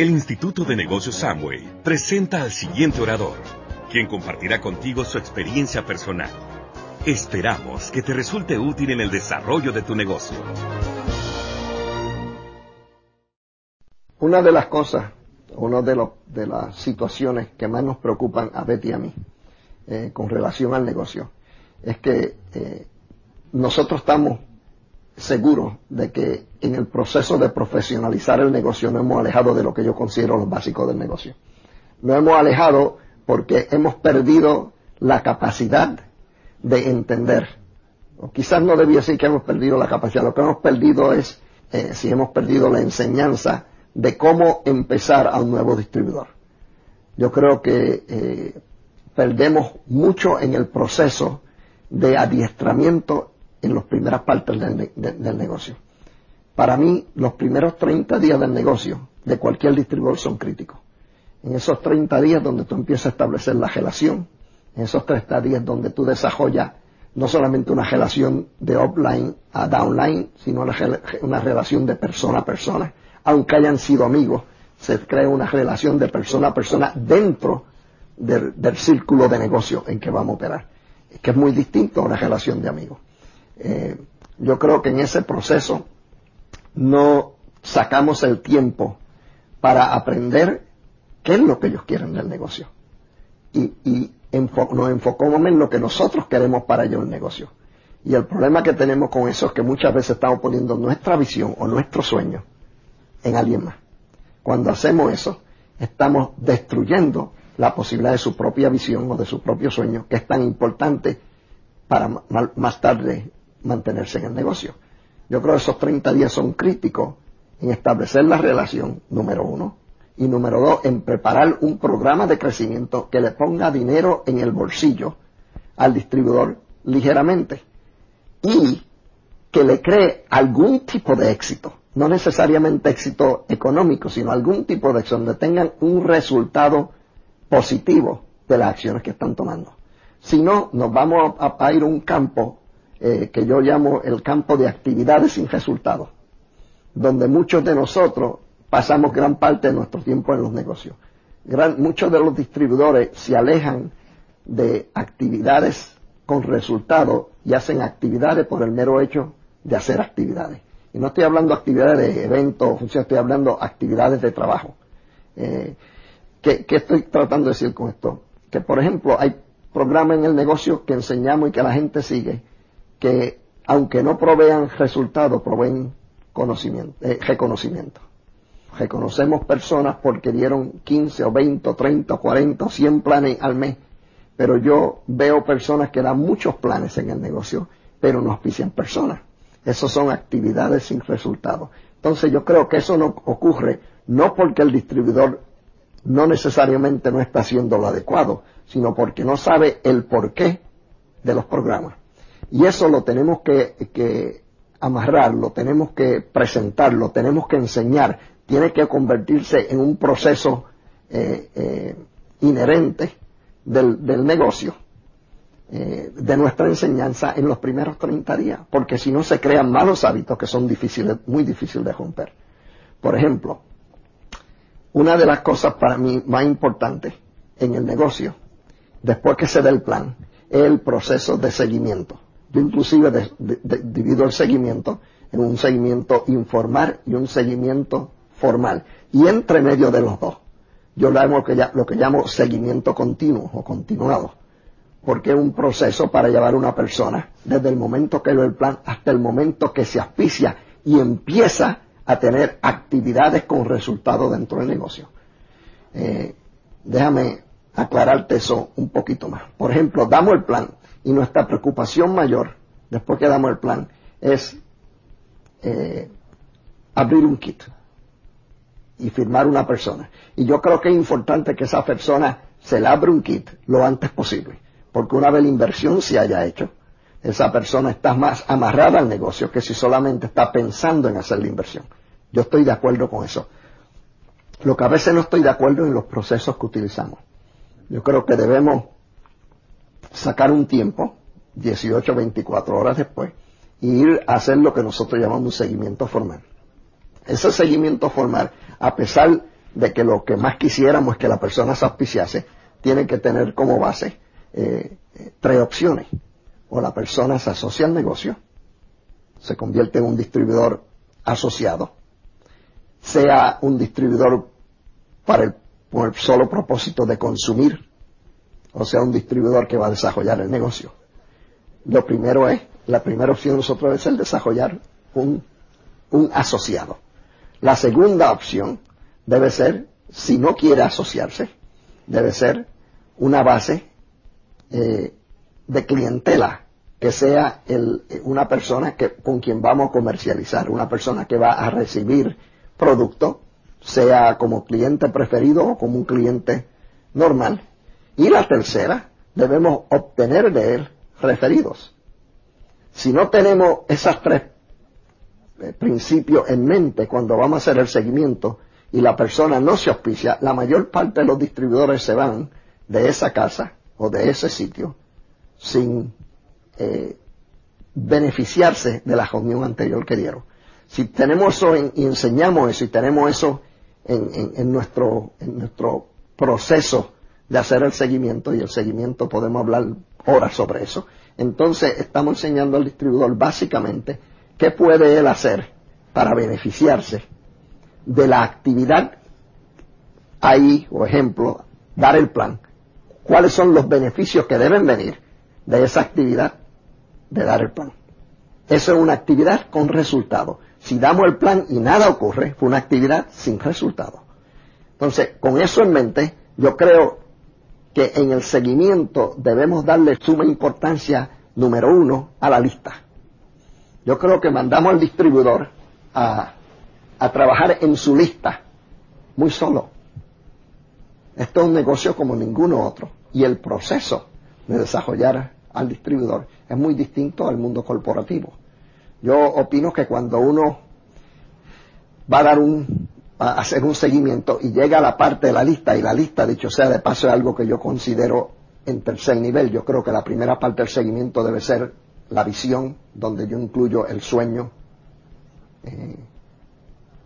El Instituto de Negocios Samway presenta al siguiente orador, quien compartirá contigo su experiencia personal. Esperamos que te resulte útil en el desarrollo de tu negocio. Una de las cosas, una de, las situaciones que más nos preocupan a Betty y a mí eh, con relación al negocio es que eh, nosotros estamos seguros de que en el proceso de profesionalizar el negocio no hemos alejado de lo que yo considero lo básico del negocio. No hemos alejado porque hemos perdido la capacidad de entender. O quizás no debía decir que hemos perdido la capacidad, lo que hemos perdido es eh, si hemos perdido la enseñanza de cómo empezar a un nuevo distribuidor. Yo creo que eh, perdemos mucho en el proceso de adiestramiento en las primeras partes del, negocio. Para mí, los primeros 30 días del negocio de cualquier distribuidor son críticos. En esos 30 días donde tú empiezas a establecer la relación, en esos 30 días donde tú desarrollas no solamente una relación de offline a downline, sino una, relación de persona a persona, aunque hayan sido amigos, se crea una relación de persona a persona dentro del, círculo de negocio en que vamos a operar, que es muy distinto a una relación de amigos. Eh, yo creo que en ese proceso no sacamos el tiempo para aprender qué es lo que ellos quieren del negocio. Y, nos enfocamos en lo que nosotros queremos para ellos el negocio. Y el problema que tenemos con eso es que muchas veces estamos poniendo nuestra visión o nuestro sueño en alguien más. Cuando hacemos eso, estamos destruyendo la posibilidad de su propia visión o de su propio sueño, que es tan importante para más tarde mantenerse en el negocio. Yo creo que esos 30 días son críticos en establecer la relación, número uno, y número dos, en preparar un programa de crecimiento que le ponga dinero en el bolsillo al distribuidor ligeramente y que le cree algún tipo de éxito, no necesariamente éxito económico, sino algún tipo de éxito donde tengan un resultado positivo de las acciones que están tomando. Si no, nos vamos a ir a un campo eh, que yo llamo el campo de actividades sin resultados, donde muchos de nosotros pasamos gran parte de nuestro tiempo en los negocios. muchos de los distribuidores se alejan de actividades con resultados y hacen actividades por el mero hecho de hacer actividades. Y no estoy hablando de actividades de eventos, estoy hablando de actividades de trabajo. Eh, ¿qué, ¿Qué estoy tratando de decir con esto? Que, por ejemplo, hay programas en el negocio que enseñamos y que la gente sigue, que aunque no provean resultados, proveen conocimiento, eh, reconocimiento. Reconocemos personas porque dieron 15 o 20 o 30 o 40 o 100 planes al mes, pero yo veo personas que dan muchos planes en el negocio, pero no auspician personas. Esas son actividades sin resultados. Entonces yo creo que eso no ocurre no porque el distribuidor no necesariamente no está haciendo lo adecuado, sino porque no sabe el porqué de los programas. Y eso lo tenemos que, amarrar, lo tenemos que presentar, lo tenemos que enseñar. Tiene que convertirse en un proceso eh, eh, inherente del, negocio, eh, de nuestra enseñanza en los primeros 30 días, porque si no se crean malos hábitos que son difíciles, muy difíciles de romper. Por ejemplo, una de las cosas para mí más importantes en el negocio, después que se dé el plan, es el proceso de seguimiento. Yo inclusive divido el seguimiento en un seguimiento informal y un seguimiento formal. Y entre medio de los dos, yo lo, llamo, lo que llamo seguimiento continuo o continuado. Porque es un proceso para llevar a una persona desde el momento que ve el plan hasta el momento que se auspicia y empieza a tener actividades con resultados dentro del negocio. Eh, déjame aclararte eso un poquito más. Por ejemplo, damos el plan y nuestra preocupación mayor, después que damos el plan, es eh, abrir un kit y firmar una persona. Y yo creo que es importante que esa persona se le abra un kit lo antes posible, porque una vez la inversión se haya hecho, esa persona está más amarrada al negocio que si solamente está pensando en hacer la inversión. Yo estoy de acuerdo con eso. Lo que a veces no estoy de acuerdo en los procesos que utilizamos. Yo creo que debemos sacar un tiempo, 18, 24 horas después, e ir a hacer lo que nosotros llamamos un seguimiento formal. Ese seguimiento formal, a pesar de que lo que más quisiéramos es que la persona se auspiciase, tiene que tener como base eh, tres opciones. O la persona se asocia al negocio, se convierte en un distribuidor asociado, sea un distribuidor para el, por el solo propósito de consumir, o sea, un distribuidor que va a desarrollar el negocio. Lo primero es, la primera opción de nosotros es el desarrollar un, un asociado. La segunda opción debe ser, si no quiere asociarse, debe ser una base eh, de clientela que sea el, una persona que, con quien vamos a comercializar, una persona que va a recibir producto, sea como cliente preferido o como un cliente normal. Y la tercera, debemos obtener de él referidos. Si no tenemos esos tres eh, principios en mente cuando vamos a hacer el seguimiento y la persona no se auspicia, la mayor parte de los distribuidores se van de esa casa o de ese sitio sin eh, beneficiarse de la reunión anterior que dieron. Si tenemos eso y enseñamos eso y tenemos eso en, nuestro, en nuestro proceso de hacer el seguimiento, y el seguimiento podemos hablar horas sobre eso, entonces estamos enseñando al distribuidor básicamente qué puede él hacer para beneficiarse de la actividad ahí, o ejemplo, dar el plan, cuáles son los beneficios que deben venir de esa actividad de dar el plan. Eso es una actividad con resultado. Si damos el plan y nada ocurre, fue una actividad sin resultado. Entonces, con eso en mente, yo creo que en el seguimiento debemos darle suma importancia, número uno, a la lista. Yo creo que mandamos al distribuidor a, a trabajar en su lista, muy solo. Esto es un negocio como ninguno otro. Y el proceso de desarrollar al distribuidor es muy distinto al mundo corporativo. Yo opino que cuando uno va a dar un, a hacer un seguimiento y llega a la parte de la lista, y la lista, dicho sea de paso, es algo que yo considero en tercer nivel. Yo creo que la primera parte del seguimiento debe ser la visión, donde yo incluyo el sueño, eh,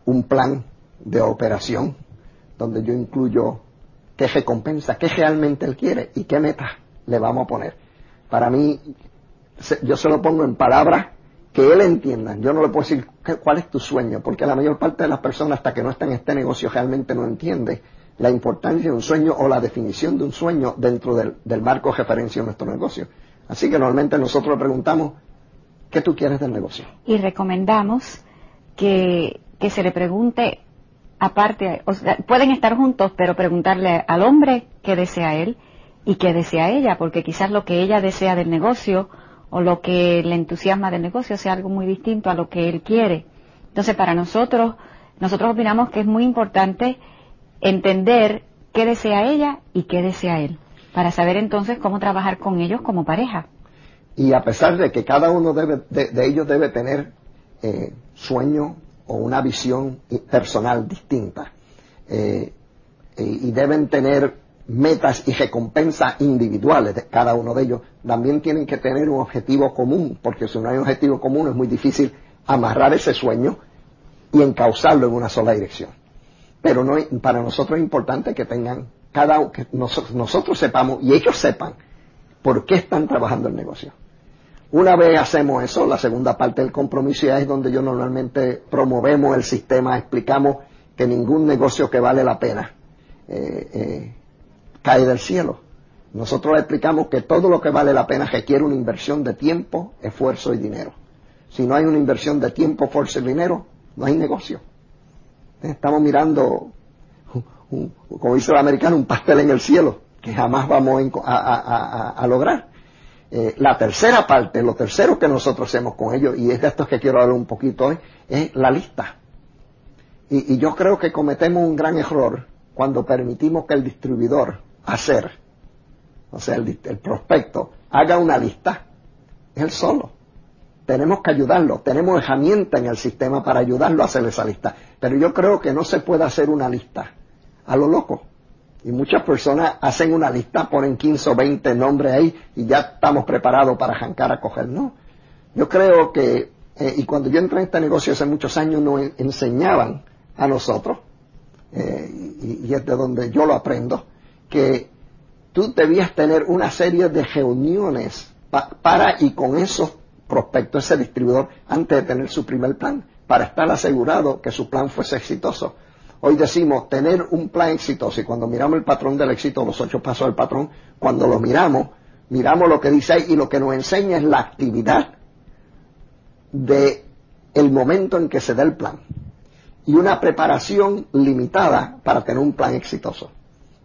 un plan de operación, donde yo incluyo qué recompensa, qué realmente él quiere y qué meta le vamos a poner. Para mí, yo se lo pongo en palabras que él entienda. Yo no le puedo decir cuál es tu sueño, porque la mayor parte de las personas hasta que no están en este negocio realmente no entiende la importancia de un sueño o la definición de un sueño dentro del, marco de referencia de nuestro negocio. Así que normalmente nosotros le preguntamos, ¿qué tú quieres del negocio? Y recomendamos que, que se le pregunte, aparte, pueden estar juntos, pero preguntarle al hombre qué desea él y qué desea ella, porque quizás lo que ella desea del negocio o lo que le entusiasma del negocio sea algo muy distinto a lo que él quiere. Entonces, para nosotros, nosotros opinamos que es muy importante entender qué desea ella y qué desea él, para saber entonces cómo trabajar con ellos como pareja. Y a pesar de que cada uno de, ellos debe tener eh, sueño o una visión personal distinta, eh, y deben tener metas y recompensas individuales de cada uno de ellos, también tienen que tener un objetivo común, porque si no hay un objetivo común es muy difícil amarrar ese sueño y encauzarlo en una sola dirección. Pero no, para nosotros es importante que tengan cada que nosotros, nosotros sepamos y ellos sepan por qué están trabajando el negocio. Una vez hacemos eso, la segunda parte del compromiso ya es donde yo normalmente promovemos el sistema, explicamos que ningún negocio que vale la pena eh, eh, cae del cielo. Nosotros le explicamos que todo lo que vale la pena requiere una inversión de tiempo, esfuerzo y dinero. Si no hay una inversión de tiempo, esfuerzo y dinero, no hay negocio. Estamos mirando, como dice el americano, un pastel en el cielo que jamás vamos a, lograr. Eh, la tercera parte, lo tercero que nosotros hacemos con ellos, y es de esto que quiero hablar un poquito hoy, es la lista. y yo creo que cometemos un gran error cuando permitimos que el distribuidor hacer, o sea, el, prospecto, haga una lista, él solo. Tenemos que ayudarlo, tenemos herramientas en el sistema para ayudarlo a hacer esa lista. Pero yo creo que no se puede hacer una lista a lo loco. Y muchas personas hacen una lista, ponen 15 o 20 nombres ahí y ya estamos preparados para arrancar a coger. No. Yo creo que, eh, y cuando yo entré en este negocio hace muchos años, nos enseñaban a nosotros, eh, y, es de donde yo lo aprendo, que tú debías tener una serie de reuniones para y con esos prospectos, ese distribuidor, antes de tener su primer plan, para estar asegurado que su plan fuese exitoso. Hoy decimos tener un plan exitoso y cuando miramos el patrón del éxito, los ocho pasos del patrón, cuando lo miramos, miramos lo que dice ahí y lo que nos enseña es la actividad de el momento en que se da el plan y una preparación limitada para tener un plan exitoso.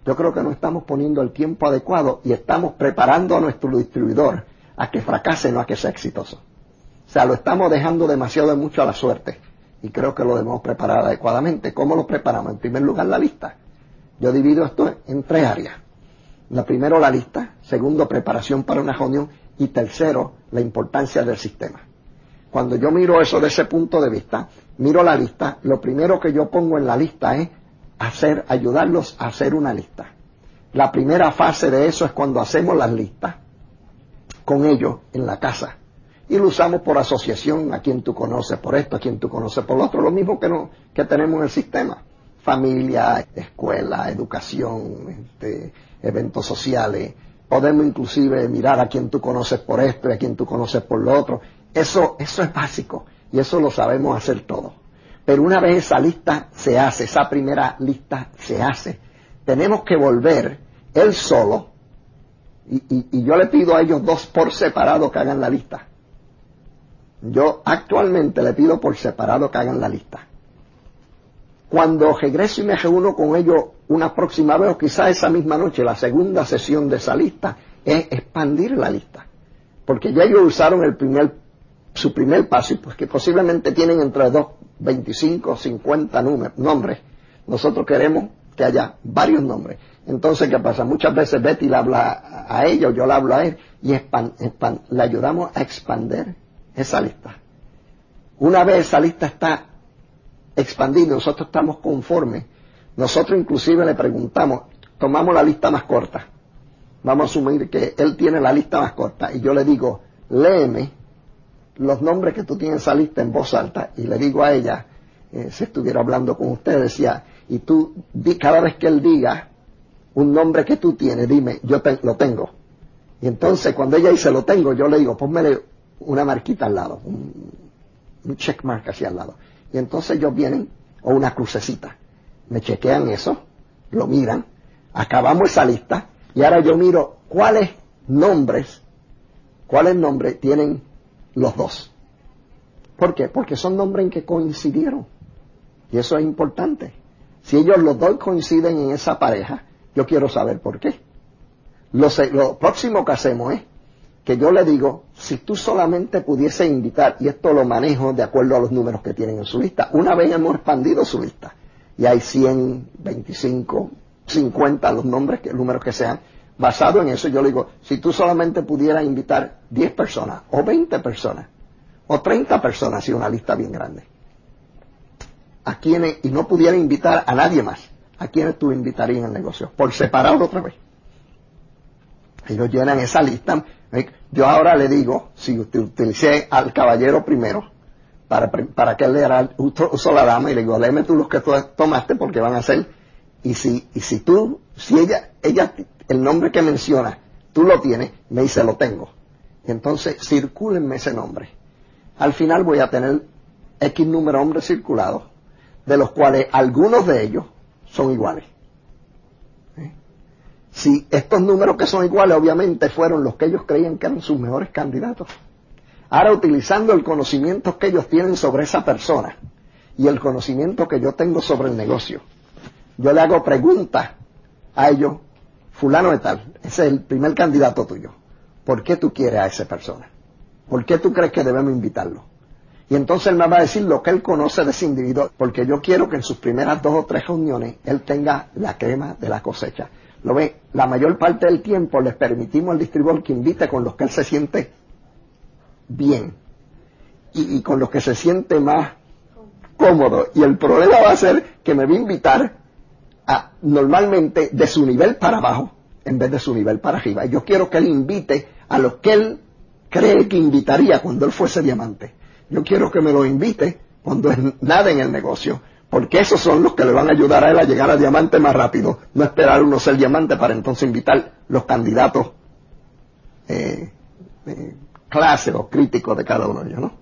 Yo creo que no estamos poniendo el tiempo adecuado y estamos preparando a nuestro distribuidor a que fracase, no a que sea exitoso. O sea, lo estamos dejando demasiado de mucho a la suerte y creo que lo debemos preparar adecuadamente. ¿Cómo lo preparamos? En primer lugar, la lista. Yo divido esto en tres áreas. La primero, la lista. Segundo, preparación para una reunión. Y tercero, la importancia del sistema. Cuando yo miro eso de ese punto de vista, miro la lista, lo primero que yo pongo en la lista es hacer, ayudarlos a hacer una lista. La primera fase de eso es cuando hacemos las listas con ellos en la casa. Y lo usamos por asociación, a quien tú conoces por esto, a quien tú conoces por lo otro, lo mismo que, no, que tenemos en el sistema. Familia, escuela, educación, este, eventos sociales. Podemos inclusive mirar a quien tú conoces por esto y a quien tú conoces por lo otro. Eso, eso es básico y eso lo sabemos hacer todo. Pero una vez esa lista se hace, esa primera lista se hace, tenemos que volver él solo, y, yo le pido a ellos dos por separado que hagan la lista. Yo actualmente le pido por separado que hagan la lista. Cuando regreso y me reúno con ellos una próxima vez, o quizás esa misma noche, la segunda sesión de esa lista, es expandir la lista. Porque ya ellos usaron el primer su primer paso, y pues que posiblemente tienen entre dos, 25, 50 nombres. Nosotros queremos que haya varios nombres. Entonces, ¿qué pasa? Muchas veces Betty le habla a ella o yo le hablo a él y le ayudamos a expandir esa lista. Una vez esa lista está expandida, nosotros estamos conformes. Nosotros inclusive le preguntamos, tomamos la lista más corta. Vamos a asumir que él tiene la lista más corta y yo le digo, léeme los nombres que tú tienes en esa lista en voz alta y le digo a ella, eh, si estuviera hablando con usted, decía, y tú, cada vez que él diga un nombre que tú tienes, dime, yo lo tengo. Y entonces cuando ella dice lo tengo, yo le digo, pónmele una marquita al lado, un, un check mark hacia al lado. Y entonces ellos vienen, o una crucecita, me chequean eso, lo miran, acabamos esa lista, y ahora yo miro cuáles nombres, cuáles nombres tienen los dos. ¿Por qué? Porque son nombres en que coincidieron. Y eso es importante. Si ellos los dos coinciden en esa pareja, yo quiero saber por qué. Lo, lo próximo que hacemos es que yo le digo, si tú solamente pudiese invitar, y esto lo manejo de acuerdo a los números que tienen en su lista, una vez hemos expandido su lista, y hay 100, 25, 50, los nombres, los números que sean, basado en eso, yo le digo, si tú solamente pudieras invitar 10 personas, o 20 personas, o 30 personas, y una lista bien grande, a quienes, y no pudiera invitar a nadie más, a quienes tú invitarías el negocio, por separado otra vez. Ellos llenan esa lista. Yo ahora le digo, si utilicé al caballero primero, para, para que él le uso la dama, y le digo, léeme tú los que tú tomaste porque van a ser, y si, y si tú, si ella, ella el nombre que menciona, tú lo tienes, me dice, lo tengo. Entonces, circúlenme ese nombre. Al final voy a tener X número de hombres circulados, de los cuales algunos de ellos son iguales. ¿Eh? Si estos números que son iguales, obviamente fueron los que ellos creían que eran sus mejores candidatos. Ahora, utilizando el conocimiento que ellos tienen sobre esa persona y el conocimiento que yo tengo sobre el negocio, yo le hago preguntas a ellos fulano de tal, ese es el primer candidato tuyo. ¿Por qué tú quieres a esa persona? ¿Por qué tú crees que debemos invitarlo? Y entonces él me va a decir lo que él conoce de ese individuo, porque yo quiero que en sus primeras dos o tres reuniones él tenga la crema de la cosecha. Lo ve, la mayor parte del tiempo les permitimos al distribuidor que invite con los que él se siente bien y, y con los que se siente más cómodo. Y el problema va a ser que me va a invitar normalmente de su nivel para abajo en vez de su nivel para arriba. Yo quiero que él invite a los que él cree que invitaría cuando él fuese diamante. Yo quiero que me lo invite cuando es nada en el negocio, Porque esos son los que le van a ayudar a él a llegar a diamante más rápido. No esperar uno ser diamante para entonces invitar los candidatos eh, eh, clásicos, críticos de cada uno de ellos, ¿no?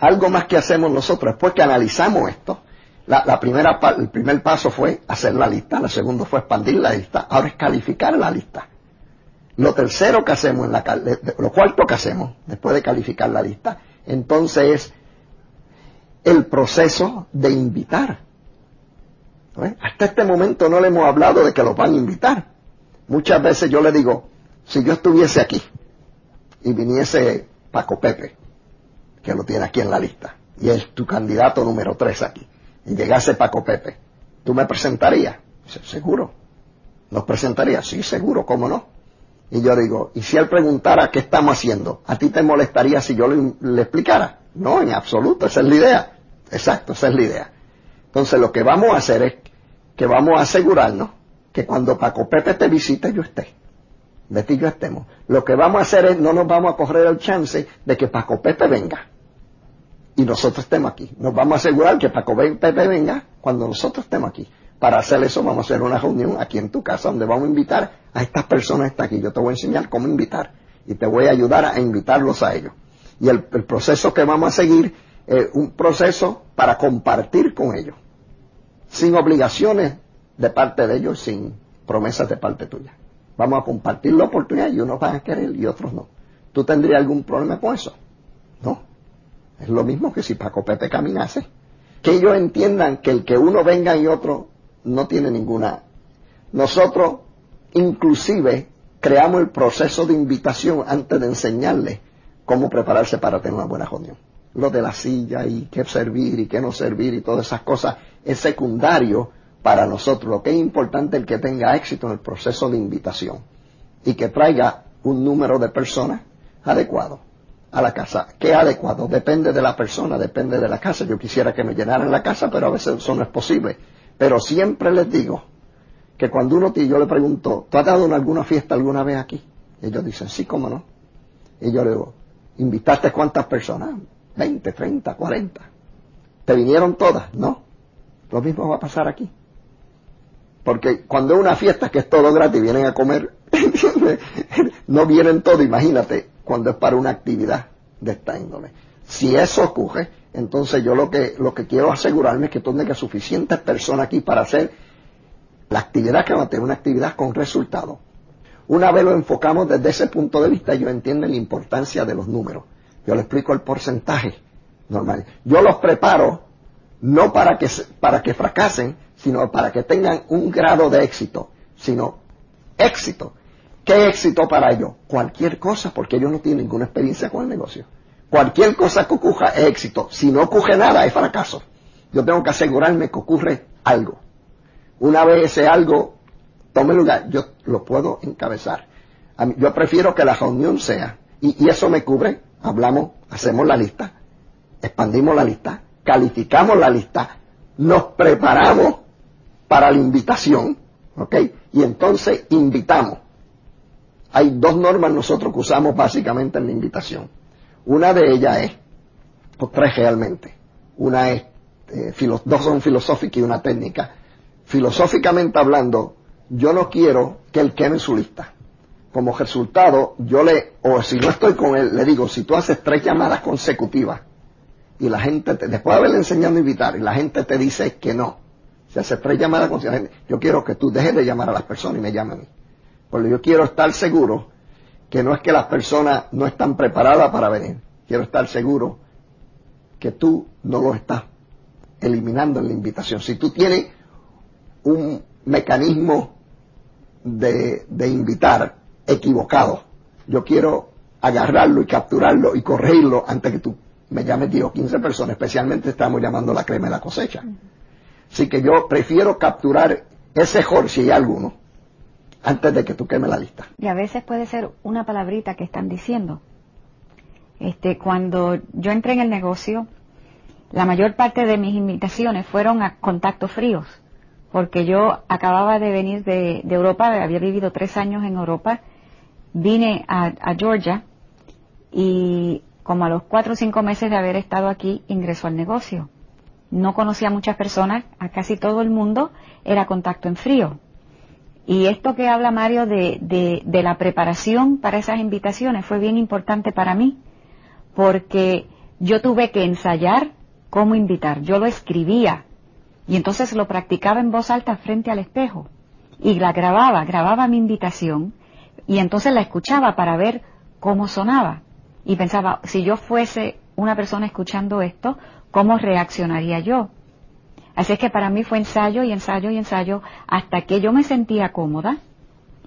Algo más que hacemos nosotros, después que analizamos esto, la, primera, el primer paso fue hacer la lista, el segundo fue expandir la lista, ahora es calificar la lista. Lo tercero que hacemos, en la, lo cuarto que hacemos después de calificar la lista, entonces es el proceso de invitar. Hasta este momento no le hemos hablado de que los van a invitar. Muchas veces yo le digo, si yo estuviese aquí y viniese Paco Pepe, que lo tiene aquí en la lista, y es tu candidato número tres aquí, y llegase Paco Pepe, ¿tú me presentarías? seguro. ¿Nos presentaría? Sí, seguro, ¿cómo no? Y yo digo, ¿y si él preguntara qué estamos haciendo? ¿A ti te molestaría si yo le, explicara? No, en absoluto, esa es la idea. Exacto, esa es la idea. Entonces lo que vamos a hacer es que vamos a asegurarnos que cuando Paco Pepe te visite yo esté. Betty y yo estemos. Lo que vamos a hacer es, no nos vamos a correr el chance de que Paco Pepe venga y nosotros estemos aquí. Nos vamos a asegurar que Paco Pepe venga cuando nosotros estemos aquí. Para hacer eso vamos a hacer una reunión aquí en tu casa donde vamos a invitar a estas personas que están aquí. Yo te voy a enseñar cómo invitar y te voy a ayudar a invitarlos a ellos. Y el, proceso que vamos a seguir es un proceso para compartir con ellos, sin obligaciones de parte de ellos, sin promesas de parte tuya. Vamos a compartir la oportunidad y unos van a querer y otros no. ¿Tú tendrías algún problema con eso? No. Es lo mismo que si Paco Pepe caminase. Que ellos entiendan que el que uno venga y otro no tiene ninguna. Nosotros, inclusive, creamos el proceso de invitación antes de enseñarles cómo prepararse para tener una buena reunión. Lo de la silla y qué servir y qué no servir y todas esas cosas es secundario para nosotros. Lo que es importante es que tenga éxito en el proceso de invitación y que traiga un número de personas adecuado a la casa. ¿Qué adecuado? Depende de la persona, depende de la casa. Yo quisiera que me llenaran la casa, pero a veces eso no es posible. Pero siempre les digo que cuando uno yo le pregunto, ¿tú has dado en alguna fiesta alguna vez aquí? Ellos dicen, sí, cómo no. Y yo le digo, ¿invitaste cuántas personas? 20, 30, 40. ¿Te vinieron todas? No. Lo mismo va a pasar aquí. Porque cuando es una fiesta que es todo gratis, vienen a comer, no vienen todos, imagínate, cuando es para una actividad de esta índole. Si eso ocurre, entonces yo lo que, lo que quiero asegurarme es que tenga suficientes personas aquí para hacer la actividad que va a tener una actividad con resultados. Una vez lo enfocamos desde ese punto de vista, yo entiendo la importancia de los números. Yo le explico el porcentaje normal. Yo los preparo no para que, para que fracasen, sino para que tengan un grado de éxito, sino éxito. ¿Qué éxito para ellos? Cualquier cosa, porque ellos no tienen ninguna experiencia con el negocio. Cualquier cosa que ocurra es éxito. Si no ocurre nada, es fracaso. Yo tengo que asegurarme que ocurre algo. Una vez ese algo tome lugar, yo lo puedo encabezar. yo prefiero que la reunión sea, y, y eso me cubre, hablamos, hacemos la lista, expandimos la lista, calificamos la lista, nos preparamos para la invitación, ¿ok? Y entonces invitamos. Hay dos normas nosotros que usamos básicamente en la invitación. Una de ellas es, o tres realmente, una es, eh, dos son filosóficas y una técnica. Filosóficamente hablando, yo no quiero que él queme su lista. Como resultado, yo le, o si no estoy con él, le digo, si tú haces tres llamadas consecutivas y la gente, te, después de haberle enseñado a invitar, y la gente te dice que no, si haces tres llamadas consecutivas, yo quiero que tú dejes de llamar a las personas y me llames a mí. Porque yo quiero estar seguro que no es que las personas no están preparadas para venir. Quiero estar seguro que tú no lo estás eliminando en la invitación. Si tú tienes un mecanismo de, invitar equivocado, yo quiero agarrarlo y capturarlo y corregirlo antes que tú me llames 10 o 15 personas, especialmente estamos llamando la crema de la cosecha. Así que yo prefiero capturar ese error si hay alguno antes de que tú quemes la lista. Y a veces puede ser una palabrita que están diciendo. Este, cuando yo entré en el negocio, la mayor parte de mis invitaciones fueron a contactos fríos, porque yo acababa de venir de, Europa, había vivido tres años en Europa, vine a, a, Georgia y como a los cuatro o cinco meses de haber estado aquí ingresó al negocio. no conocía a muchas personas, a casi todo el mundo era contacto en frío. Y esto que habla Mario de, la preparación para esas invitaciones fue bien importante para mí, porque yo tuve que ensayar cómo invitar. Yo lo escribía y entonces lo practicaba en voz alta frente al espejo y la grababa, grababa mi invitación y entonces la escuchaba para ver cómo sonaba. Y pensaba, si yo fuese una persona escuchando esto, ¿cómo reaccionaría yo? Así es que para mí fue ensayo y ensayo y ensayo hasta que yo me sentía cómoda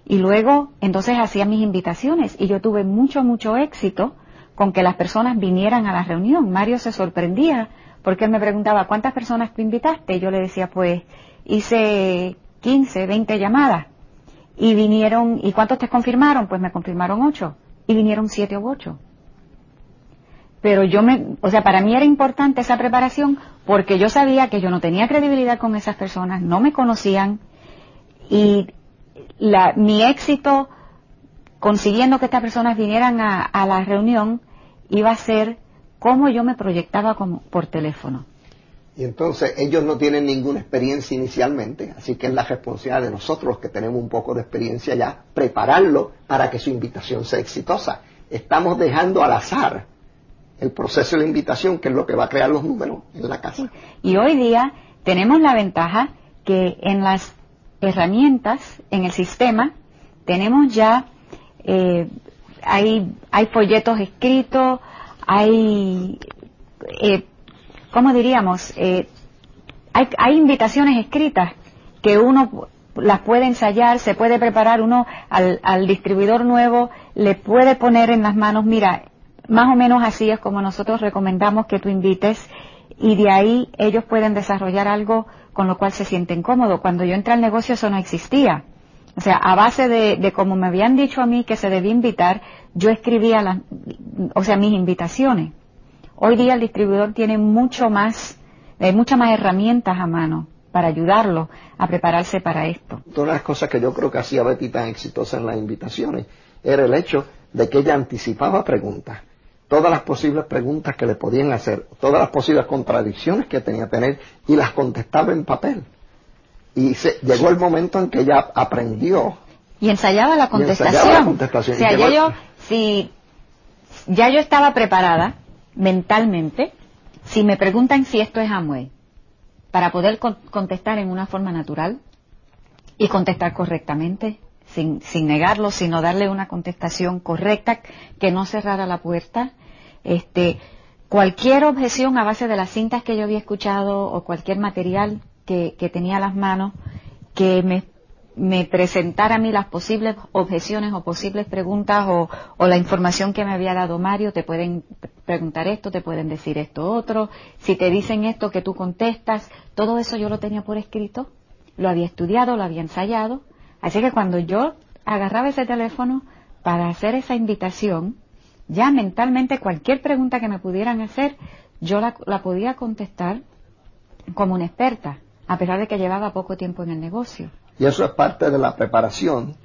y luego entonces hacía mis invitaciones y yo tuve mucho, mucho éxito con que las personas vinieran a la reunión. Mario se sorprendía porque él me preguntaba, ¿cuántas personas tú invitaste? Y yo le decía, pues hice 15, 20 llamadas y vinieron, ¿y cuántos te confirmaron? Pues me confirmaron 8 y vinieron 7 o 8 pero yo me, o sea, para mí era importante esa preparación porque yo sabía que yo no tenía credibilidad con esas personas, no me conocían y la, mi éxito consiguiendo que estas personas vinieran a, la reunión iba a ser cómo yo me proyectaba como, por teléfono. Y entonces ellos no tienen ninguna experiencia inicialmente, así que es la responsabilidad de nosotros que tenemos un poco de experiencia ya, prepararlo para que su invitación sea exitosa. Estamos dejando al azar el proceso de la invitación, que es lo que va a crear los números en la casa. Y hoy día tenemos la ventaja que en las herramientas, en el sistema, tenemos ya, eh, hay, hay folletos escritos, hay, eh, ¿cómo diríamos? Eh, hay, hay invitaciones escritas que uno las puede ensayar, se puede preparar uno al, al distribuidor nuevo, le puede poner en las manos, mira, más o menos así es como nosotros recomendamos que tú invites y de ahí ellos pueden desarrollar algo con lo cual se sienten cómodos. Cuando yo entré al negocio eso no existía. O sea, a base de, como me habían dicho a mí que se debía invitar, yo escribía las, o sea, mis invitaciones. Hoy día el distribuidor tiene mucho más, hay muchas más herramientas a mano para ayudarlo a prepararse para esto. Una de las cosas que yo creo que hacía Betty tan exitosa en las invitaciones era el hecho de que ella anticipaba preguntas todas las posibles preguntas que le podían hacer, todas las posibles contradicciones que tenía que tener y las contestaba en papel. Y se, llegó el momento en que ella aprendió. Y ensayaba la contestación. O sea, ya yo, si ya yo estaba preparada mentalmente, si me preguntan si esto es Amway, para poder contestar en una forma natural y contestar correctamente, sin, sin negarlo, sino darle una contestación correcta, que no cerrara la puerta. Este, cualquier objeción a base de las cintas que yo había escuchado o cualquier material que, tenía a las manos que me, me, presentara a mí las posibles objeciones o posibles preguntas o, o, la información que me había dado Mario, te pueden preguntar esto, te pueden decir esto otro, si te dicen esto que tú contestas, todo eso yo lo tenía por escrito, lo había estudiado, lo había ensayado Así que cuando yo agarraba ese teléfono para hacer esa invitación, ya mentalmente cualquier pregunta que me pudieran hacer, yo la, podía contestar como una experta, a pesar de que llevaba poco tiempo en el negocio. Y eso es parte de la preparación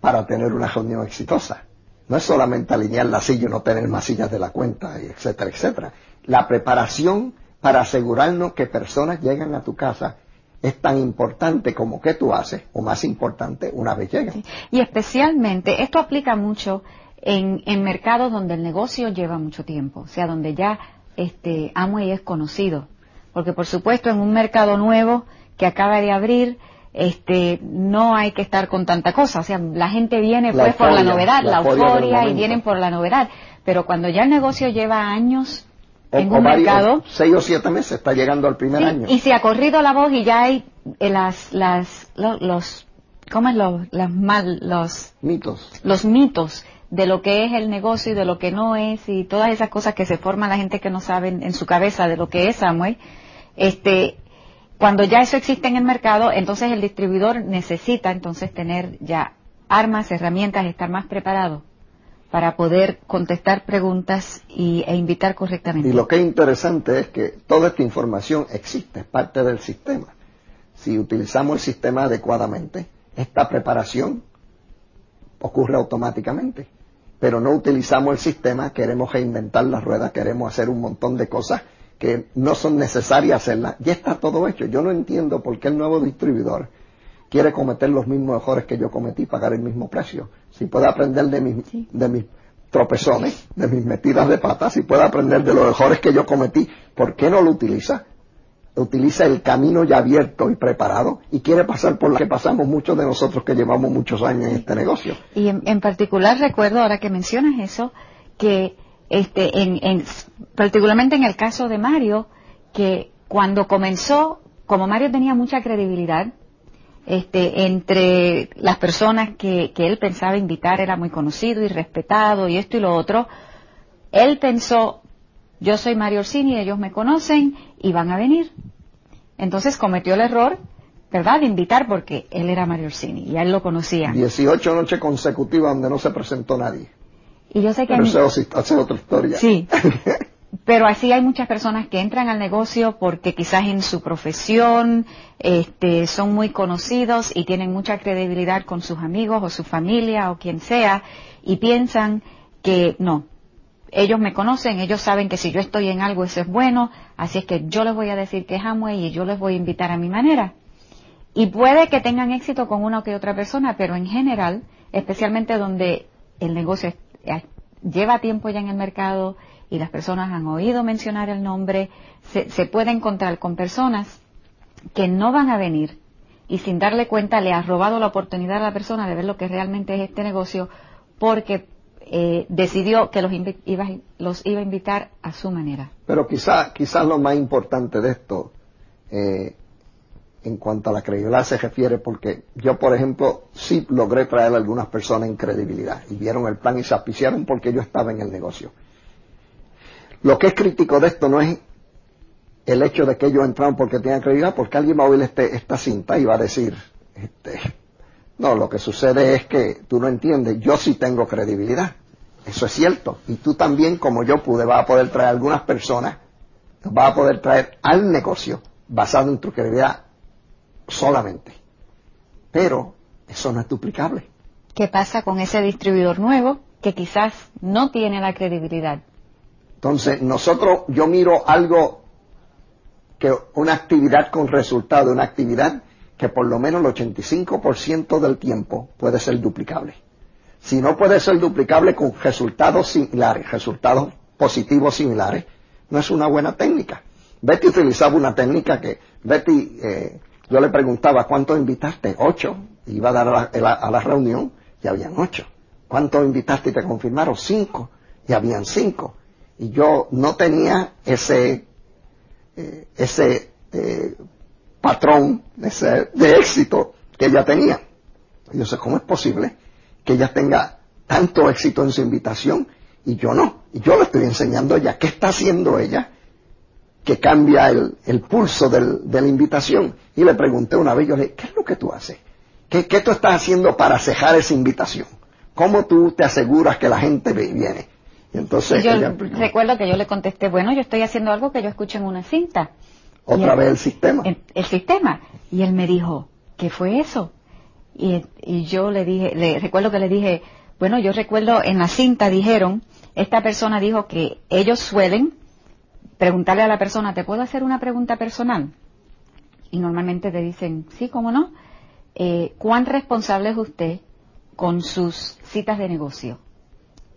para tener una reunión exitosa. No es solamente alinear la silla y no tener más sillas de la cuenta, etcétera, etcétera. La preparación para asegurarnos que personas llegan a tu casa es tan importante como que tú haces, o más importante una vez llegas. Y especialmente, esto aplica mucho en, en, mercados donde el negocio lleva mucho tiempo, o sea, donde ya este, Amway es conocido. Porque, por supuesto, en un mercado nuevo que acaba de abrir, este, no hay que estar con tanta cosa. O sea, la gente viene pues por la novedad, la, euforia, y vienen por la novedad. Pero cuando ya el negocio lleva años en un mercado. Seis o siete meses está llegando al primer año. Y se ha corrido la voz y ya hay eh, las, las, los, ¿cómo es las mal, los mitos? Los mitos de lo que es el negocio y de lo que no es y todas esas cosas que se forman la gente que no sabe en su cabeza de lo que es Amway. Este, cuando ya eso existe en el mercado, entonces el distribuidor necesita entonces tener ya armas, herramientas, estar más preparado para poder contestar preguntas y, e invitar correctamente. Y lo que es interesante es que toda esta información existe, es parte del sistema. Si utilizamos el sistema adecuadamente, esta preparación ocurre automáticamente. Pero no utilizamos el sistema, queremos reinventar la rueda, queremos hacer un montón de cosas que no son necesarias hacerlas. Ya está todo hecho. Yo no entiendo por qué el nuevo distribuidor quiere cometer los mismos errores que yo cometí, pagar el mismo precio. Si puede aprender de mis, de mis tropezones, de mis metidas de patas, si puede aprender de los errores que yo cometí, ¿por qué no lo utiliza? Utiliza el camino ya abierto y preparado y quiere pasar por lo que pasamos muchos de nosotros que llevamos muchos años en este negocio. Y en, particular recuerdo, ahora que mencionas eso, que este, en, particularmente en el caso de Mario, que cuando comenzó, como Mario tenía mucha credibilidad, este, entre las personas que, que él pensaba invitar era muy conocido y respetado y esto y lo otro, él pensó, yo soy Mario Orsini, ellos me conocen y van a venir. Entonces cometió el error, ¿verdad?, de invitar porque él era Mario Orsini y a él lo conocía. 18 noches consecutivas donde no se presentó nadie. Y yo sé que... Pero eso hace otra historia. Sí. Pero así hay muchas personas que entran al negocio porque quizás en su profesión este, son muy conocidos y tienen mucha credibilidad con sus amigos o su familia o quien sea y piensan que no, ellos me conocen, ellos saben que si yo estoy en algo eso es bueno, así es que yo les voy a decir que es Amway y yo les voy a invitar a mi manera. Y puede que tengan éxito con una o que otra persona, pero en general, especialmente donde el negocio lleva tiempo ya en el mercado y las personas han oído mencionar el nombre, se, puede encontrar con personas que no van a venir y sin darle cuenta le ha robado la oportunidad a la persona de ver lo que realmente es este negocio porque eh, decidió que los iba, los iba a invitar a su manera. Pero quizás quizás lo más importante de esto eh, en cuanto a la credibilidad se refiere, porque yo, por ejemplo, sí logré traer a algunas personas en credibilidad y vieron el plan y se apiciaron porque yo estaba en el negocio. Lo que es crítico de esto no es el hecho de que ellos entraron porque tenían credibilidad, porque alguien va a oír este, esta cinta y va a decir, este, no, lo que sucede es que tú no entiendes, yo sí tengo credibilidad. Eso es cierto. Y tú también, como yo pude, vas a poder traer algunas personas, vas a poder traer al negocio basado en tu credibilidad solamente. Pero eso no es duplicable. ¿Qué pasa con ese distribuidor nuevo que quizás no tiene la credibilidad? Entonces, nosotros, yo miro algo que una actividad con resultado, una actividad que por lo menos el 85% del tiempo puede ser duplicable. Si no puede ser duplicable con resultados similares, resultados positivos similares, no es una buena técnica. Betty utilizaba una técnica que Betty eh, yo le preguntaba, ¿cuántos invitaste? Ocho. Iba a dar a la, reunión y habían ocho. ¿Cuántos invitaste y te confirmaron? Cinco. Y habían cinco. Y yo no tenía ese, eh, ese eh, patrón ese, de éxito que ella tenía. Yo sé, ¿cómo es posible que ella tenga tanto éxito en su invitación y yo no? Y yo le estoy enseñando a ella qué está haciendo ella que cambia el, pulso de la invitación. Y le pregunté una vez, yo le dije, ¿qué es lo que tú haces? ¿Qué, ¿Qué, tú estás haciendo para cejar esa invitación? ¿Cómo tú te aseguras que la gente viene? Y entonces yo recuerdo que yo le contesté, bueno, yo estoy haciendo algo que yo escucho en una cinta. Otra vez el sistema. El, sistema. Y él me dijo, ¿qué fue eso? Y, y yo le dije, le recuerdo que le dije, bueno, yo recuerdo en la cinta dijeron, esta persona dijo que ellos suelen preguntarle a la persona, ¿te puedo hacer una pregunta personal? Y normalmente te dicen, sí, ¿cómo no? Eh, ¿Cuán responsable es usted con sus citas de negocio?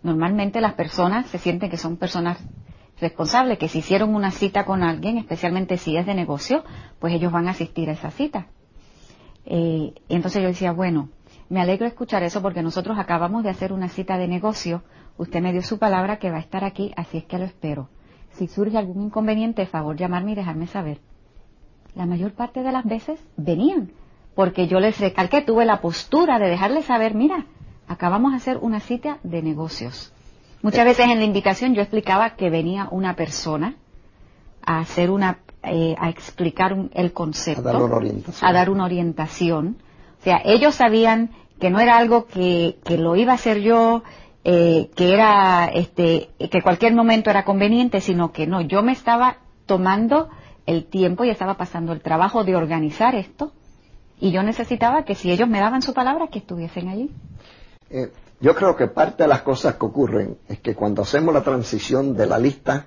Normalmente las personas se sienten que son personas responsables, que si hicieron una cita con alguien, especialmente si es de negocio, pues ellos van a asistir a esa cita. Eh, entonces yo decía, bueno, me alegro escuchar eso porque nosotros acabamos de hacer una cita de negocio, usted me dio su palabra que va a estar aquí, así es que lo espero. Si surge algún inconveniente, favor llamarme y dejarme saber. La mayor parte de las veces venían, porque yo les recalqué, tuve la postura de dejarles saber, mira, acabamos de hacer una cita de negocios. Muchas veces en la invitación yo explicaba que venía una persona a hacer una, eh, a explicar el concepto, a dar, una orientación. a dar una orientación. O sea, ellos sabían que no era algo que, que lo iba a hacer yo, eh, que era este que cualquier momento era conveniente sino que no yo me estaba tomando el tiempo y estaba pasando el trabajo de organizar esto y yo necesitaba que si ellos me daban su palabra que estuviesen allí eh, yo creo que parte de las cosas que ocurren es que cuando hacemos la transición de la lista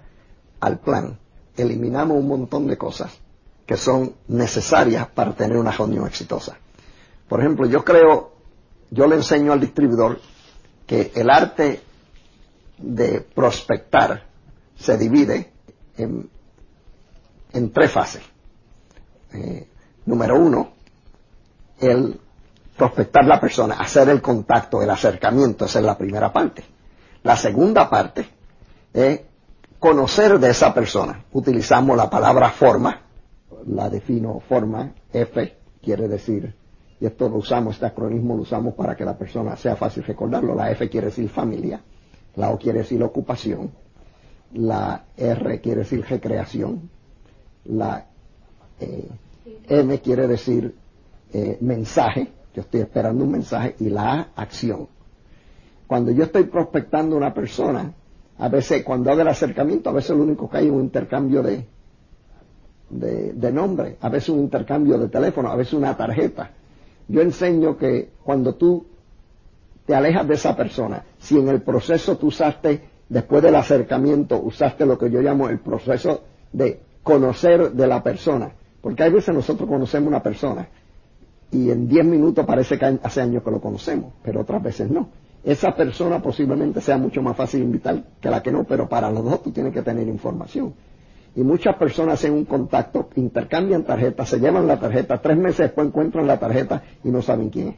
al plan eliminamos un montón de cosas que son necesarias para tener una reunión exitosa. Por ejemplo, yo creo, yo le enseño al distribuidor que el arte de prospectar se divide en, tres fases. Eh, número uno, el prospectar la persona, hacer el contacto, el acercamiento, esa es la primera parte. La segunda parte es conocer de esa persona. Utilizamos la palabra forma, la defino forma, F quiere decir, y esto lo usamos, este acronismo lo usamos para que la persona sea fácil recordarlo, la F quiere decir familia, la O quiere decir ocupación, la R quiere decir recreación, la eh, M quiere decir eh, mensaje, yo estoy esperando un mensaje, y la acción. Cuando yo estoy prospectando una persona, a veces cuando hago el acercamiento, a veces lo único que hay es un intercambio de, de, de nombre, a veces un intercambio de teléfono, a veces una tarjeta. Yo enseño que cuando tú te alejas de esa persona, si en el proceso tú usaste, después del acercamiento, usaste lo que yo llamo el proceso de conocer de la persona, porque hay veces nosotros conocemos una persona y en 10 minutos parece que hace años que lo conocemos, pero otras veces no. Esa persona posiblemente sea mucho más fácil invitar que la que no, pero para los dos tú tienes que tener información. Y muchas personas hacen un contacto, intercambian tarjetas, se llevan la tarjeta, tres meses después encuentran la tarjeta y no saben quién es,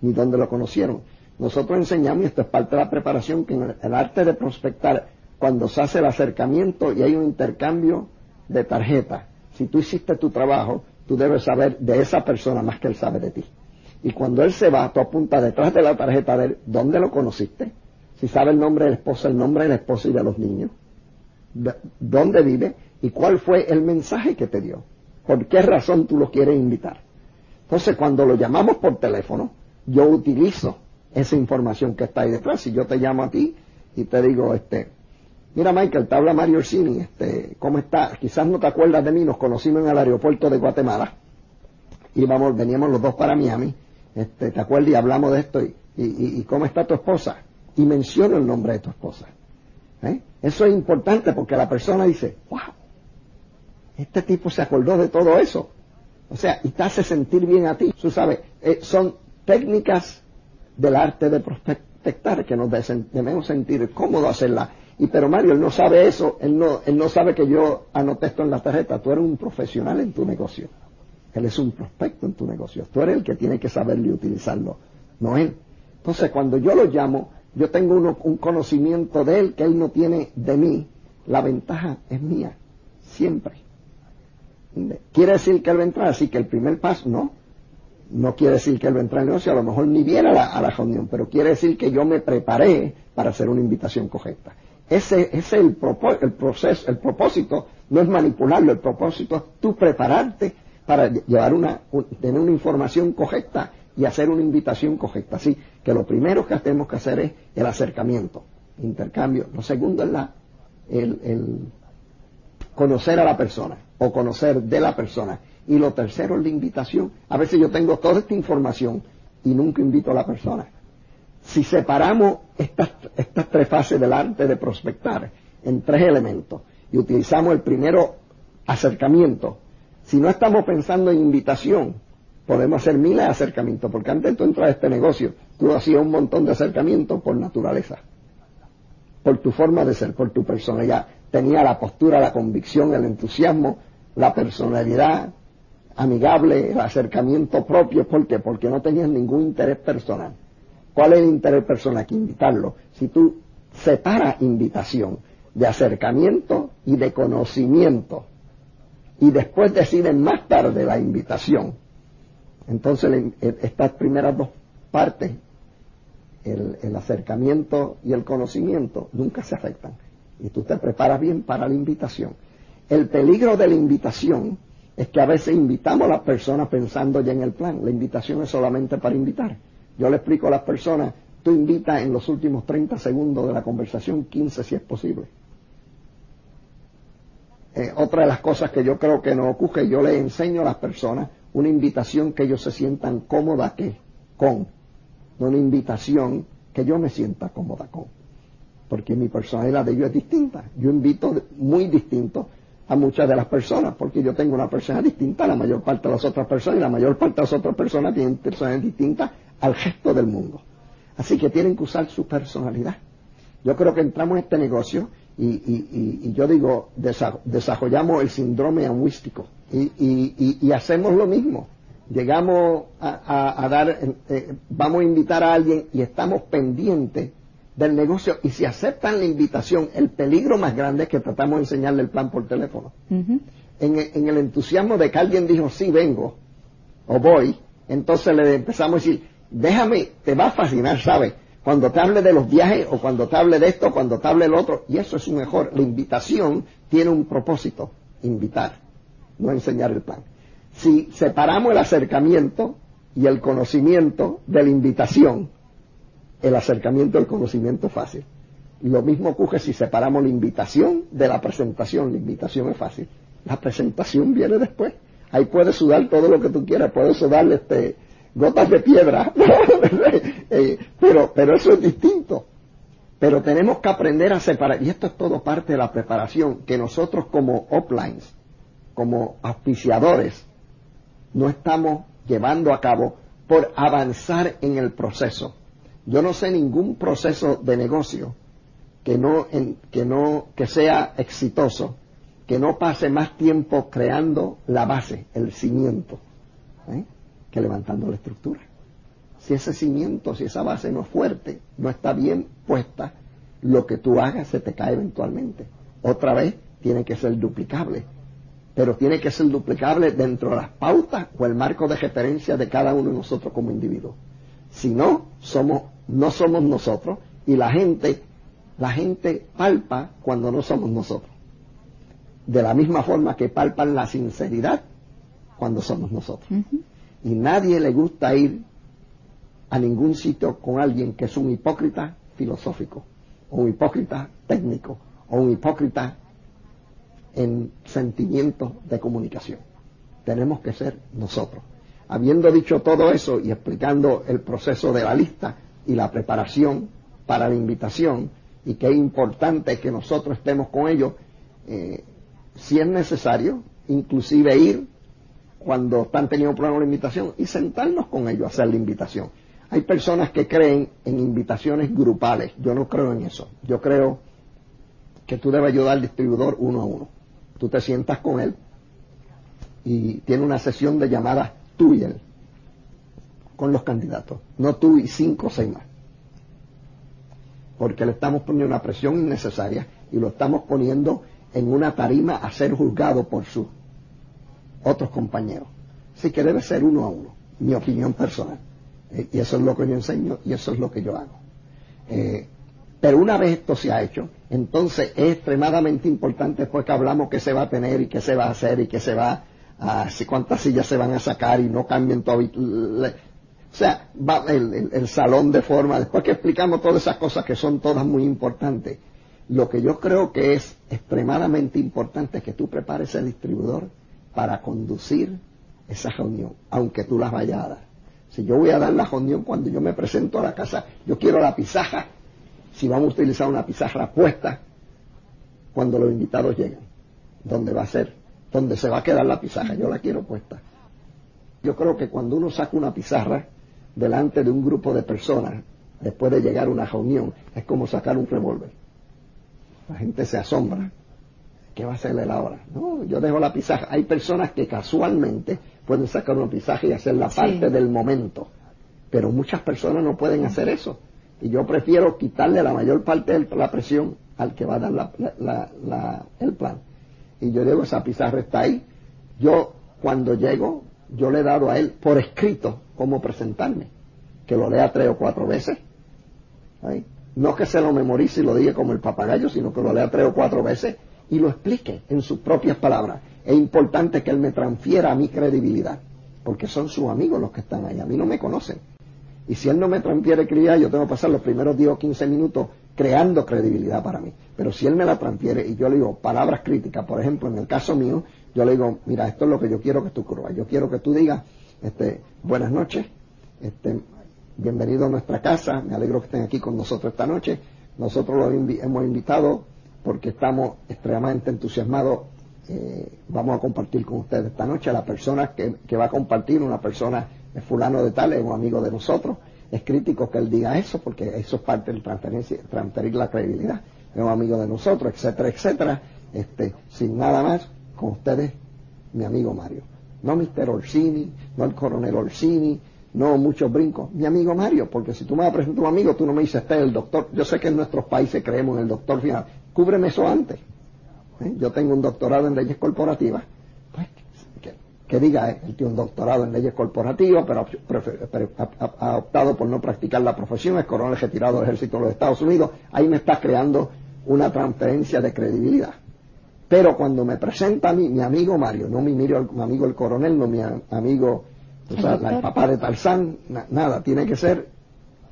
ni dónde lo conocieron. Nosotros enseñamos, y esto es parte de la preparación, que en el arte de prospectar, cuando se hace el acercamiento y hay un intercambio de tarjetas, si tú hiciste tu trabajo, tú debes saber de esa persona más que él sabe de ti. Y cuando él se va, tú apuntas detrás de la tarjeta de él, ¿dónde lo conociste? Si sabe el nombre de la esposa, el nombre de la esposa y de los niños. ¿Dónde vive? ¿Y cuál fue el mensaje que te dio? ¿Por qué razón tú lo quieres invitar? Entonces, cuando lo llamamos por teléfono, yo utilizo esa información que está ahí detrás. Si yo te llamo a ti y te digo, este, Mira, Michael, te habla Mario Orsini, este, ¿cómo estás? Quizás no te acuerdas de mí, nos conocimos en el aeropuerto de Guatemala. Íbamos, veníamos los dos para Miami, este, ¿te acuerdas? Y hablamos de esto, y, cómo está tu esposa. Y menciono el nombre de tu esposa. ¿Eh? Eso es importante porque la persona dice, wow, este tipo se acordó de todo eso. O sea, y te hace sentir bien a ti. Tú sabes, eh, son técnicas del arte de prospectar que nos debemos sentir cómodo hacerla y pero Mario, él no sabe eso, él no, él no sabe que yo anoté esto en la tarjeta. Tú eres un profesional en tu negocio. Él es un prospecto en tu negocio. Tú eres el que tiene que saberlo y utilizarlo, no él. Entonces, cuando yo lo llamo, yo tengo un conocimiento de él que él no tiene de mí. La ventaja es mía, siempre. ¿Quiere decir que él va a entrar? Así que el primer paso, no. No quiere decir que él va a entrar en el negocio, a lo mejor ni viene a la, a la reunión, pero quiere decir que yo me preparé para hacer una invitación correcta. Ese es el, el proceso, el propósito no es manipularlo, el propósito es tú prepararte para llevar una, tener una información correcta y hacer una invitación correcta. Así que lo primero que tenemos que hacer es el acercamiento, intercambio. Lo segundo es la, el, el conocer a la persona o conocer de la persona. Y lo tercero es la invitación. A veces yo tengo toda esta información y nunca invito a la persona. Si separamos estas, estas tres fases del arte de prospectar en tres elementos y utilizamos el primero acercamiento, si no estamos pensando en invitación, podemos hacer miles de acercamientos, porque antes tú entrar a este negocio, tú hacías un montón de acercamientos por naturaleza, por tu forma de ser, por tu personalidad. Tenía la postura, la convicción, el entusiasmo, la personalidad amigable, el acercamiento propio, ¿por qué? Porque no tenías ningún interés personal. ¿Cuál es el interés personal? Aquí invitarlo. Si tú separas invitación de acercamiento y de conocimiento y después decides más tarde la invitación, entonces estas primeras dos partes, el, el acercamiento y el conocimiento, nunca se afectan. Y tú te preparas bien para la invitación. El peligro de la invitación es que a veces invitamos a las personas pensando ya en el plan. La invitación es solamente para invitar. Yo le explico a las personas, tú invitas en los últimos 30 segundos de la conversación 15 si es posible. Eh, otra de las cosas que yo creo que no ocurre, yo le enseño a las personas una invitación que ellos se sientan cómoda que, con, no una invitación que yo me sienta cómoda con. Porque mi personalidad de ellos es distinta. Yo invito muy distinto a muchas de las personas, porque yo tengo una persona distinta a la mayor parte de las otras personas y la mayor parte de las otras personas tienen personas distintas al gesto del mundo. Así que tienen que usar su personalidad. Yo creo que entramos en este negocio y, yo digo, desarrollamos el síndrome angüístico y, hacemos lo mismo. Llegamos a, dar, eh, eh, vamos a invitar a alguien y estamos pendientes del negocio y si aceptan la invitación, el peligro más grande es que tratamos de enseñarle el plan por teléfono. en, en, el entusiasmo de que alguien dijo, sí, vengo o voy, entonces le empezamos a decir, déjame, te va a fascinar, ¿sabes? cuando te hable de los viajes o cuando te hable de esto, cuando te hable del otro, y eso es mejor. La invitación tiene un propósito, invitar, no enseñar el plan. Si separamos el acercamiento y el conocimiento de la invitación, el acercamiento del conocimiento es fácil. Lo mismo ocurre si separamos la invitación de la presentación. La invitación es fácil. La presentación viene después. Ahí puedes sudar todo lo que tú quieras, puedes sudar este, gotas de piedra, eh, pero, pero eso es distinto. Pero tenemos que aprender a separar, y esto es todo parte de la preparación, que nosotros como uplines, como auspiciadores, no estamos llevando a cabo por avanzar en el proceso. Yo no sé ningún proceso de negocio que no, que no, que sea exitoso, que no pase más tiempo creando la base, el cimiento. ¿eh? Que levantando la estructura. Si ese cimiento, si esa base no es fuerte, no está bien puesta, lo que tú hagas se te cae eventualmente. Otra vez tiene que ser duplicable, pero tiene que ser duplicable dentro de las pautas o el marco de referencia de cada uno de nosotros como individuo. Si no, somos, no somos nosotros y la gente, la gente palpa cuando no somos nosotros. De la misma forma que palpan la sinceridad cuando somos nosotros y nadie le gusta ir a ningún sitio con alguien que es un hipócrita filosófico, o un hipócrita técnico, o un hipócrita en sentimientos de comunicación. Tenemos que ser nosotros. Habiendo dicho todo eso y explicando el proceso de la lista y la preparación para la invitación, y que es importante que nosotros estemos con ellos, eh, si es necesario, inclusive ir cuando están teniendo problemas de invitación y sentarnos con ellos a hacer la invitación. Hay personas que creen en invitaciones grupales. Yo no creo en eso. Yo creo que tú debes ayudar al distribuidor uno a uno. Tú te sientas con él y tiene una sesión de llamadas tú y él con los candidatos. No tú y cinco o seis más. Porque le estamos poniendo una presión innecesaria y lo estamos poniendo en una tarima a ser juzgado por su otros compañeros. Así que debe ser uno a uno, mi opinión personal. Eh, y eso es lo que yo enseño y eso es lo que yo hago. Eh, pero una vez esto se ha hecho, entonces es extremadamente importante después que hablamos qué se va a tener y qué se va a hacer y qué se va a, si cuántas sillas se van a sacar y no cambien todo. O sea, va el, el salón de forma, después que explicamos todas esas cosas que son todas muy importantes, lo que yo creo que es extremadamente importante es que tú prepares el distribuidor para conducir esa reunión, aunque tú las vayas a dar. Si yo voy a dar la reunión cuando yo me presento a la casa, yo quiero la pizaja, si vamos a utilizar una pizarra puesta cuando los invitados lleguen, ¿dónde va a ser? ¿Dónde se va a quedar la pizarra? Yo la quiero puesta. Yo creo que cuando uno saca una pizarra delante de un grupo de personas, después de llegar a una reunión, es como sacar un revólver. La gente se asombra ¿qué va a hacer él ahora? No, yo dejo la pizarra. Hay personas que casualmente pueden sacar una pizarra y hacer la parte del momento, pero muchas personas no pueden hacer eso. Y yo prefiero quitarle la mayor parte de la presión al que va a dar el plan. Y yo digo, esa pizarra está ahí. Yo, cuando llego, yo le he dado a él por escrito cómo presentarme, que lo lea tres o cuatro veces. No que se lo memorice y lo diga como el papagayo, sino que lo lea tres o cuatro veces y lo explique en sus propias palabras. Es importante que él me transfiera a mi credibilidad, porque son sus amigos los que están ahí, a mí no me conocen. Y si él no me transfiere credibilidad, yo tengo que pasar los primeros 10 o 15 minutos creando credibilidad para mí. Pero si él me la transfiere y yo le digo palabras críticas, por ejemplo, en el caso mío, yo le digo, mira, esto es lo que yo quiero que tú curvas. Yo quiero que tú digas, este, buenas noches, este, bienvenido a nuestra casa, me alegro que estén aquí con nosotros esta noche. Nosotros lo hemos invitado porque estamos extremadamente entusiasmados eh, vamos a compartir con ustedes esta noche. La persona que, va a compartir, una persona es fulano de tal, es un amigo de nosotros. Es crítico que él diga eso, porque eso es parte del transferir la credibilidad. Es un amigo de nosotros, etcétera, etcétera. Este, sin nada más, con ustedes, mi amigo Mario. No Mr. Orsini, no el coronel Orsini, no muchos brincos. Mi amigo Mario, porque si tú me presentar un amigo, tú no me dices, este es el doctor. Yo sé que en nuestros países creemos en el doctor final. Cúbreme eso antes. ¿Eh? Yo tengo un doctorado en leyes corporativas. Pues, que, diga, eh, él tiene un doctorado en leyes corporativas, pero, ha, optado por no practicar la profesión, es coronel retirado del ejército de los Estados Unidos. Ahí me está creando una transferencia de credibilidad. Pero cuando me presenta a mí, mi amigo Mario, no mi, mi amigo el coronel, no mi amigo o sea, el papá de Tarzán, nada, tiene que ser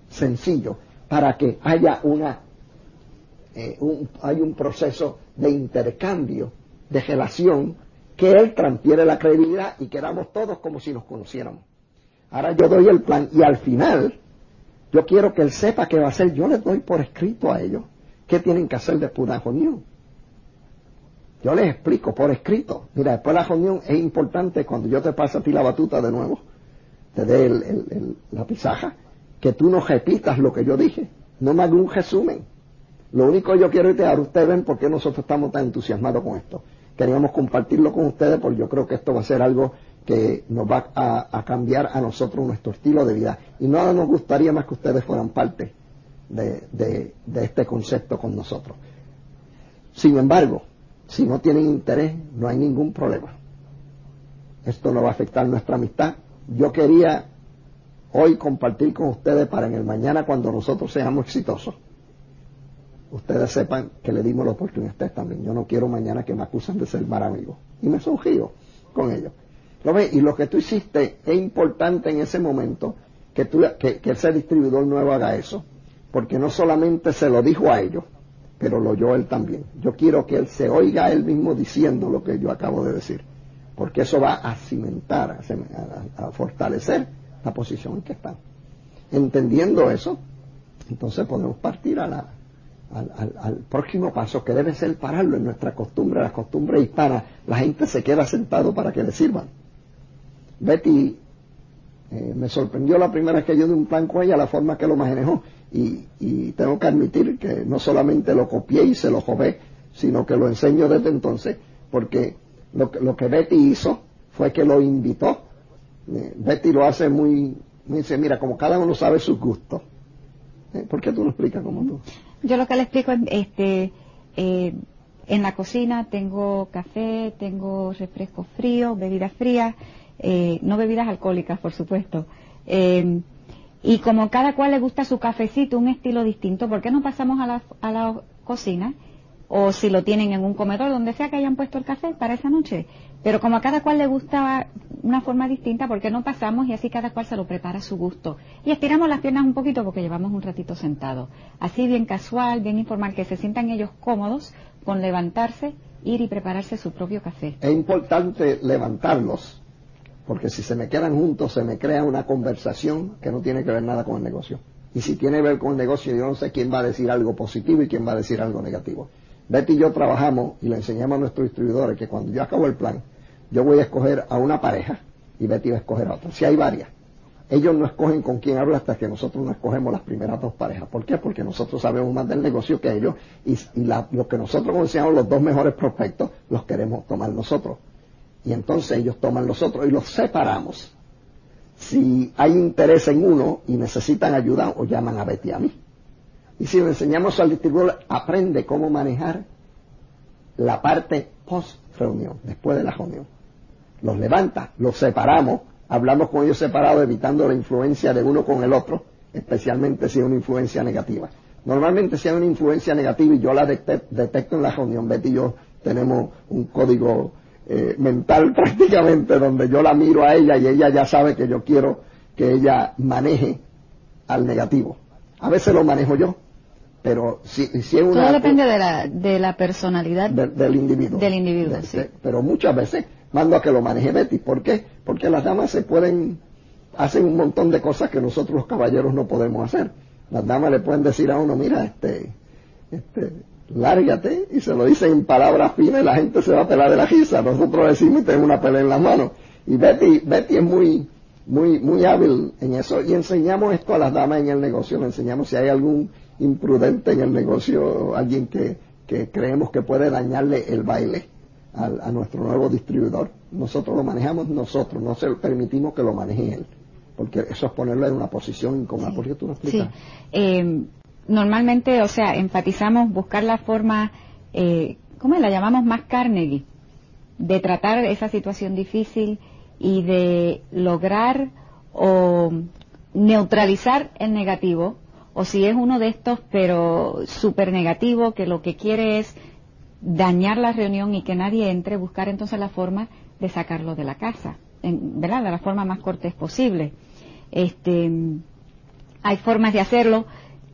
sencillo para que haya una eh, un, hay un proceso de intercambio, de relación, que él transfiere la credibilidad y quedamos todos como si nos conociéramos. Ahora yo doy el plan y al final yo quiero que él sepa qué va a hacer. Yo les doy por escrito a ellos qué tienen que hacer después de la reunión. Yo les explico por escrito. Mira, después de la reunión es importante cuando yo te paso a ti la batuta de nuevo, te dé la pisaja, que tú no repitas lo que yo dije. No me hagas un resumen. Lo único que yo quiero ahora ustedes ven por qué nosotros estamos tan entusiasmados con esto. Queríamos compartirlo con ustedes porque yo creo que esto va a ser algo que nos va a, cambiar a nosotros nuestro estilo de vida. Y nada nos gustaría más que ustedes fueran parte de este concepto con nosotros. Sin embargo, si no tienen interés, no hay ningún problema. Esto no va a afectar nuestra amistad. Yo quería hoy compartir con ustedes para en el mañana cuando nosotros seamos exitosos, ustedes sepan que le dimos la oportunidad a también. Yo no quiero mañana que me acusen de ser mal amigo. Y me sonrío con ellos. ¿Lo ves? Y lo que tú hiciste es importante en ese momento que, tú, que, que ese distribuidor nuevo haga eso, porque no solamente se lo dijo a ellos, pero lo oyó él también. Yo quiero que él se oiga él mismo diciendo lo que yo acabo de decir, porque eso va a cimentar, a, fortalecer la posición en que están. Entendiendo eso, entonces podemos partir a la, al, próximo paso, que debe ser pararlo en nuestra costumbre, las costumbres hispanas. La gente se queda sentado para que le sirvan. Betty eh, me sorprendió la primera vez que yo di un plan con ella, la forma que lo manejó. Y, tengo que admitir que no solamente lo copié y se lo jové, sino que lo enseño desde entonces, porque lo, lo que Betty hizo fue que lo invitó. Eh, Betty lo hace muy, me dice, mira, como cada uno sabe sus gustos. Eh, ¿Por qué tú lo explicas como tú? Yo lo que le explico es, este, eh, en la cocina tengo café, tengo refrescos fríos, bebidas frías, no bebidas alcohólicas, por supuesto. Y como cada cual le gusta su cafecito, un estilo distinto, ¿por qué no pasamos a la, a la cocina? O si lo tienen en un comedor, donde sea que hayan puesto el café para esa noche. Pero como a cada cual le gusta una forma distinta, ¿por qué no pasamos y así cada cual se lo prepara a su gusto? Y estiramos las piernas un poquito porque llevamos un ratito sentado. Así bien casual, bien informal, que se sientan ellos cómodos con levantarse, ir y prepararse su propio café. Es importante levantarlos porque si se me quedan juntos se me crea una conversación que no tiene que ver nada con el negocio. Y si tiene que ver con el negocio, yo no sé quién va a decir algo positivo y quién va a decir algo negativo. Betty y yo trabajamos y le enseñamos a nuestros distribuidores que cuando yo acabo el plan, yo voy a escoger a una pareja y Betty va a escoger a otra. Si hay varias. Ellos no escogen con quién habla hasta que nosotros no escogemos las primeras dos parejas. ¿Por qué? Porque nosotros sabemos más del negocio que ellos y, lo que nosotros consideramos los dos mejores prospectos los queremos tomar nosotros y entonces ellos toman los otros y los separamos. Si hay interés en uno y necesitan ayuda, o llaman a Betty a mí. Y si le enseñamos al distribuidor, aprende cómo manejar la parte post-reunión, después de la reunión. Los levanta, los separamos, hablamos con ellos separados, evitando la influencia de uno con el otro, especialmente si es una influencia negativa. Normalmente si hay una influencia negativa y yo la detecto en la reunión, Betty y yo tenemos un código eh, mental prácticamente donde yo la miro a ella y ella ya sabe que yo quiero que ella maneje al negativo. A veces lo manejo yo, pero si, si es una... Todo depende de la, de la personalidad del individuo. Del individuo, sí. pero muchas veces mando a que lo maneje Betty. ¿Por qué? Porque las damas se pueden, hacen un montón de cosas que nosotros los caballeros no podemos hacer. Las damas le pueden decir a uno, mira, este, este, lárgate, y se lo dicen en palabras finas y la gente se va a pelar de la risa. Nosotros decimos y tenemos una pelea en la mano. Y Betty, Betty es muy, muy, muy hábil en eso y enseñamos esto a las damas en el negocio, le enseñamos si hay algún imprudente en el negocio, alguien que, que creemos que puede dañarle el baile a, nuestro nuevo distribuidor. Nosotros lo manejamos nosotros, no se permitimos que lo maneje él, porque eso es ponerlo en una posición incómoda. ¿Por qué tú no explicas? Sí. Eh, normalmente, o sea, enfatizamos buscar la forma, eh, ¿cómo la llamamos? Más Carnegie, de tratar esa situación difícil y de lograr o neutralizar el negativo, o si es uno de estos, pero súper negativo, que lo que quiere es dañar la reunión y que nadie entre, buscar entonces la forma de sacarlo de la casa, ¿verdad? De la forma más cortés posible. Este, hay formas de hacerlo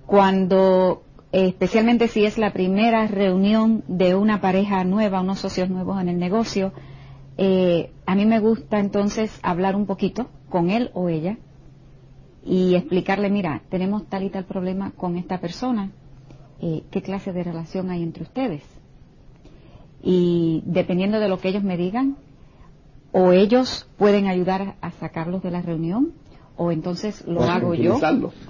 cuando, especialmente si es la primera reunión de una pareja nueva, unos socios nuevos en el negocio, eh, a mí me gusta entonces hablar un poquito con él o ella y explicarle, mira, tenemos tal y tal problema con esta persona, eh, ¿qué clase de relación hay entre ustedes? Y dependiendo de lo que ellos me digan, o ellos pueden ayudar a sacarlos de la reunión, o entonces lo hago yo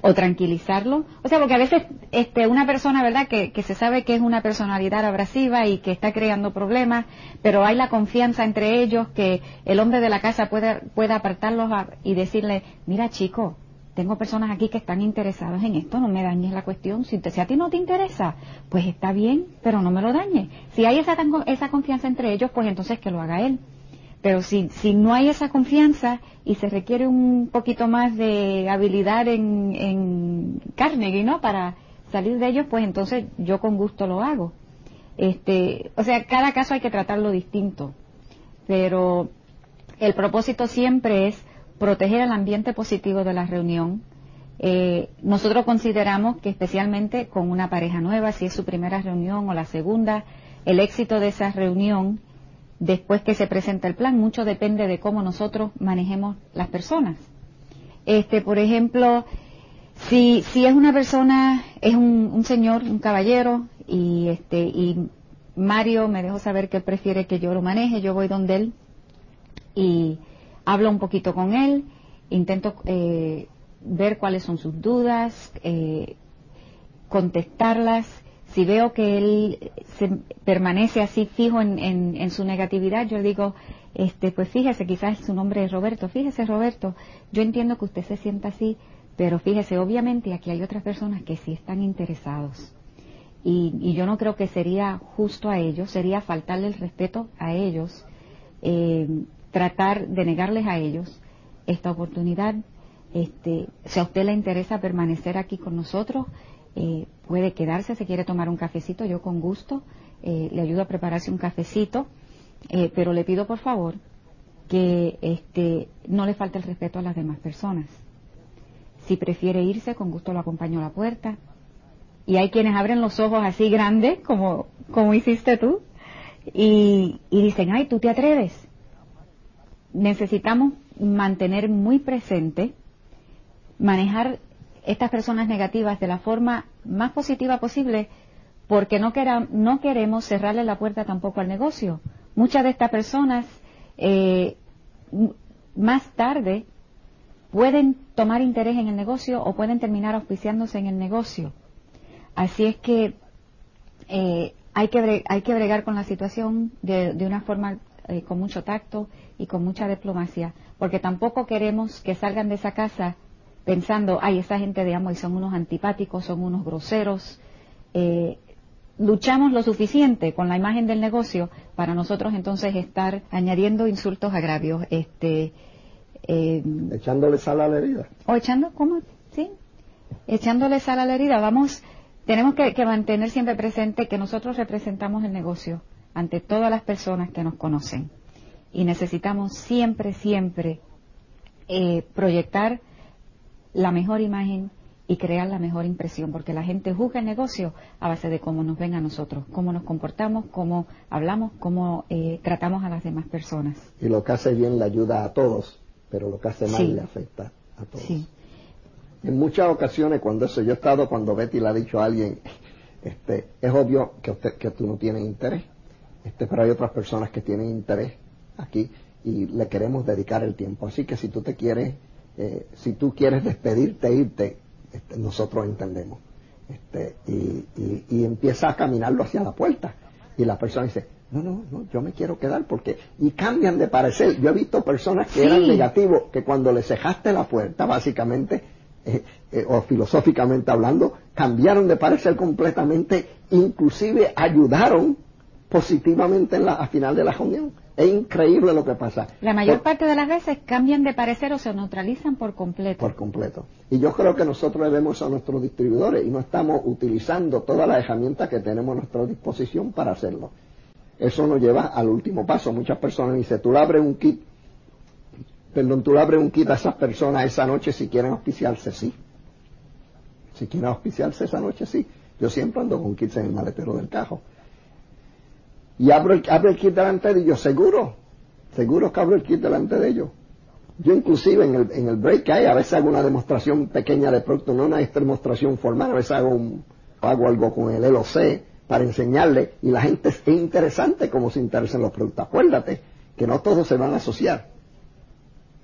o tranquilizarlo. O sea porque a veces este una persona verdad que, que, se sabe que es una personalidad abrasiva y que está creando problemas pero hay la confianza entre ellos que el hombre de la casa puede pueda apartarlos y decirle mira chico tengo personas aquí que están interesadas en esto, no me dañes la cuestión. Si, si a ti no te interesa, pues está bien, pero no me lo dañes. Si hay esa, esa confianza entre ellos, pues entonces que lo haga él. Pero si, si no hay esa confianza y se requiere un poquito más de habilidad en, en Carnegie, ¿no? Para salir de ellos, pues entonces yo con gusto lo hago. Este, o sea, cada caso hay que tratarlo distinto. Pero el propósito siempre es proteger el ambiente positivo de la reunión. Eh, nosotros consideramos que especialmente con una pareja nueva, si es su primera reunión o la segunda, el éxito de esa reunión después que se presenta el plan. Mucho depende de cómo nosotros manejemos las personas. Este, por ejemplo, si, si es una persona, es un, señor, un caballero, y este, y Mario me dejó saber que él prefiere que yo lo maneje, yo voy donde él y hablo un poquito con él, intento eh, ver cuáles son sus dudas, eh, contestarlas si veo que él se permanece así fijo en, su negatividad, yo le digo, este, pues fíjese, quizás su nombre es Roberto, fíjese Roberto, yo entiendo que usted se sienta así, pero fíjese, obviamente aquí hay otras personas que sí están interesados. Y, yo no creo que sería justo a ellos, sería faltarle el respeto a ellos, eh, tratar de negarles a ellos esta oportunidad. Este, si a usted le interesa permanecer aquí con nosotros, eh, puede quedarse, si quiere tomar un cafecito, yo con gusto eh, le ayudo a prepararse un cafecito, eh, pero le pido por favor que este, no le falte el respeto a las demás personas. Si prefiere irse, con gusto lo acompaño a la puerta. Y hay quienes abren los ojos así grandes, como, como hiciste tú, y, y dicen, ay, tú te atreves. Necesitamos mantener muy presente, manejar estas personas negativas de la forma más positiva posible porque no, no queremos cerrarle la puerta tampoco al negocio. Muchas de estas personas eh, más tarde pueden tomar interés en el negocio o pueden terminar auspiciándose en el negocio. Así es que eh, hay, que hay que bregar con la situación de, una forma eh, con mucho tacto y con mucha diplomacia, porque tampoco queremos que salgan de esa casa pensando, ay, esa gente de y son unos antipáticos, son unos groseros. Eh, luchamos lo suficiente con la imagen del negocio para nosotros entonces estar añadiendo insultos agravios. Este, eh, echándole sal a la herida. O echando, ¿cómo? Sí, echándole sal a la herida. Vamos, tenemos que, mantener siempre presente que nosotros representamos el negocio ante todas las personas que nos conocen. Y necesitamos siempre, siempre eh, proyectar la mejor imagen y crear la mejor impresión, porque la gente juzga el negocio a base de cómo nos ven a nosotros, cómo nos comportamos, cómo hablamos, cómo eh, tratamos a las demás personas. Y lo que hace bien le ayuda a todos, pero lo que hace mal le afecta a todos. En muchas ocasiones, cuando eso, yo he estado cuando Betty le ha dicho a alguien, Este, es obvio que, usted, que tú no tienes interés, este, pero hay otras personas que tienen interés aquí y le queremos dedicar el tiempo. Así que si tú te quieres, eh, si tú quieres despedirte, e irte, este, nosotros entendemos. Este, y, y, empieza a caminarlo hacia la puerta. Y la persona dice, no, no, no, yo me quiero quedar porque... Y cambian de parecer. Yo he visto personas que eran negativos, que cuando le cejaste la puerta, básicamente, eh, eh, o filosóficamente hablando, cambiaron de parecer completamente, inclusive ayudaron positivamente en la, a final de la reunión. Es increíble lo que pasa. La mayor parte de las veces cambian de parecer o se neutralizan por completo. Por completo. Y yo creo que nosotros debemos a nuestros distribuidores y no estamos utilizando todas las herramientas que tenemos a nuestra disposición para hacerlo. Eso nos lleva al último paso. Muchas personas dicen, tú le abres un kit, perdón, tú le abres un kit a esas personas esa noche si quieren auspiciarse, sí. Si quieren auspiciarse esa noche, sí. Yo siempre ando con kits en el maletero del cajo y abro el, abro el kit delante de ellos, seguro, seguro que abro el kit delante de ellos. Yo inclusive en el, en el break que hay, a veces hago una demostración pequeña de producto, no una demostración formal, a veces hago, un, hago algo con el LOC para enseñarle y la gente es interesante como se interesan los productos. Acuérdate que no todos se van a asociar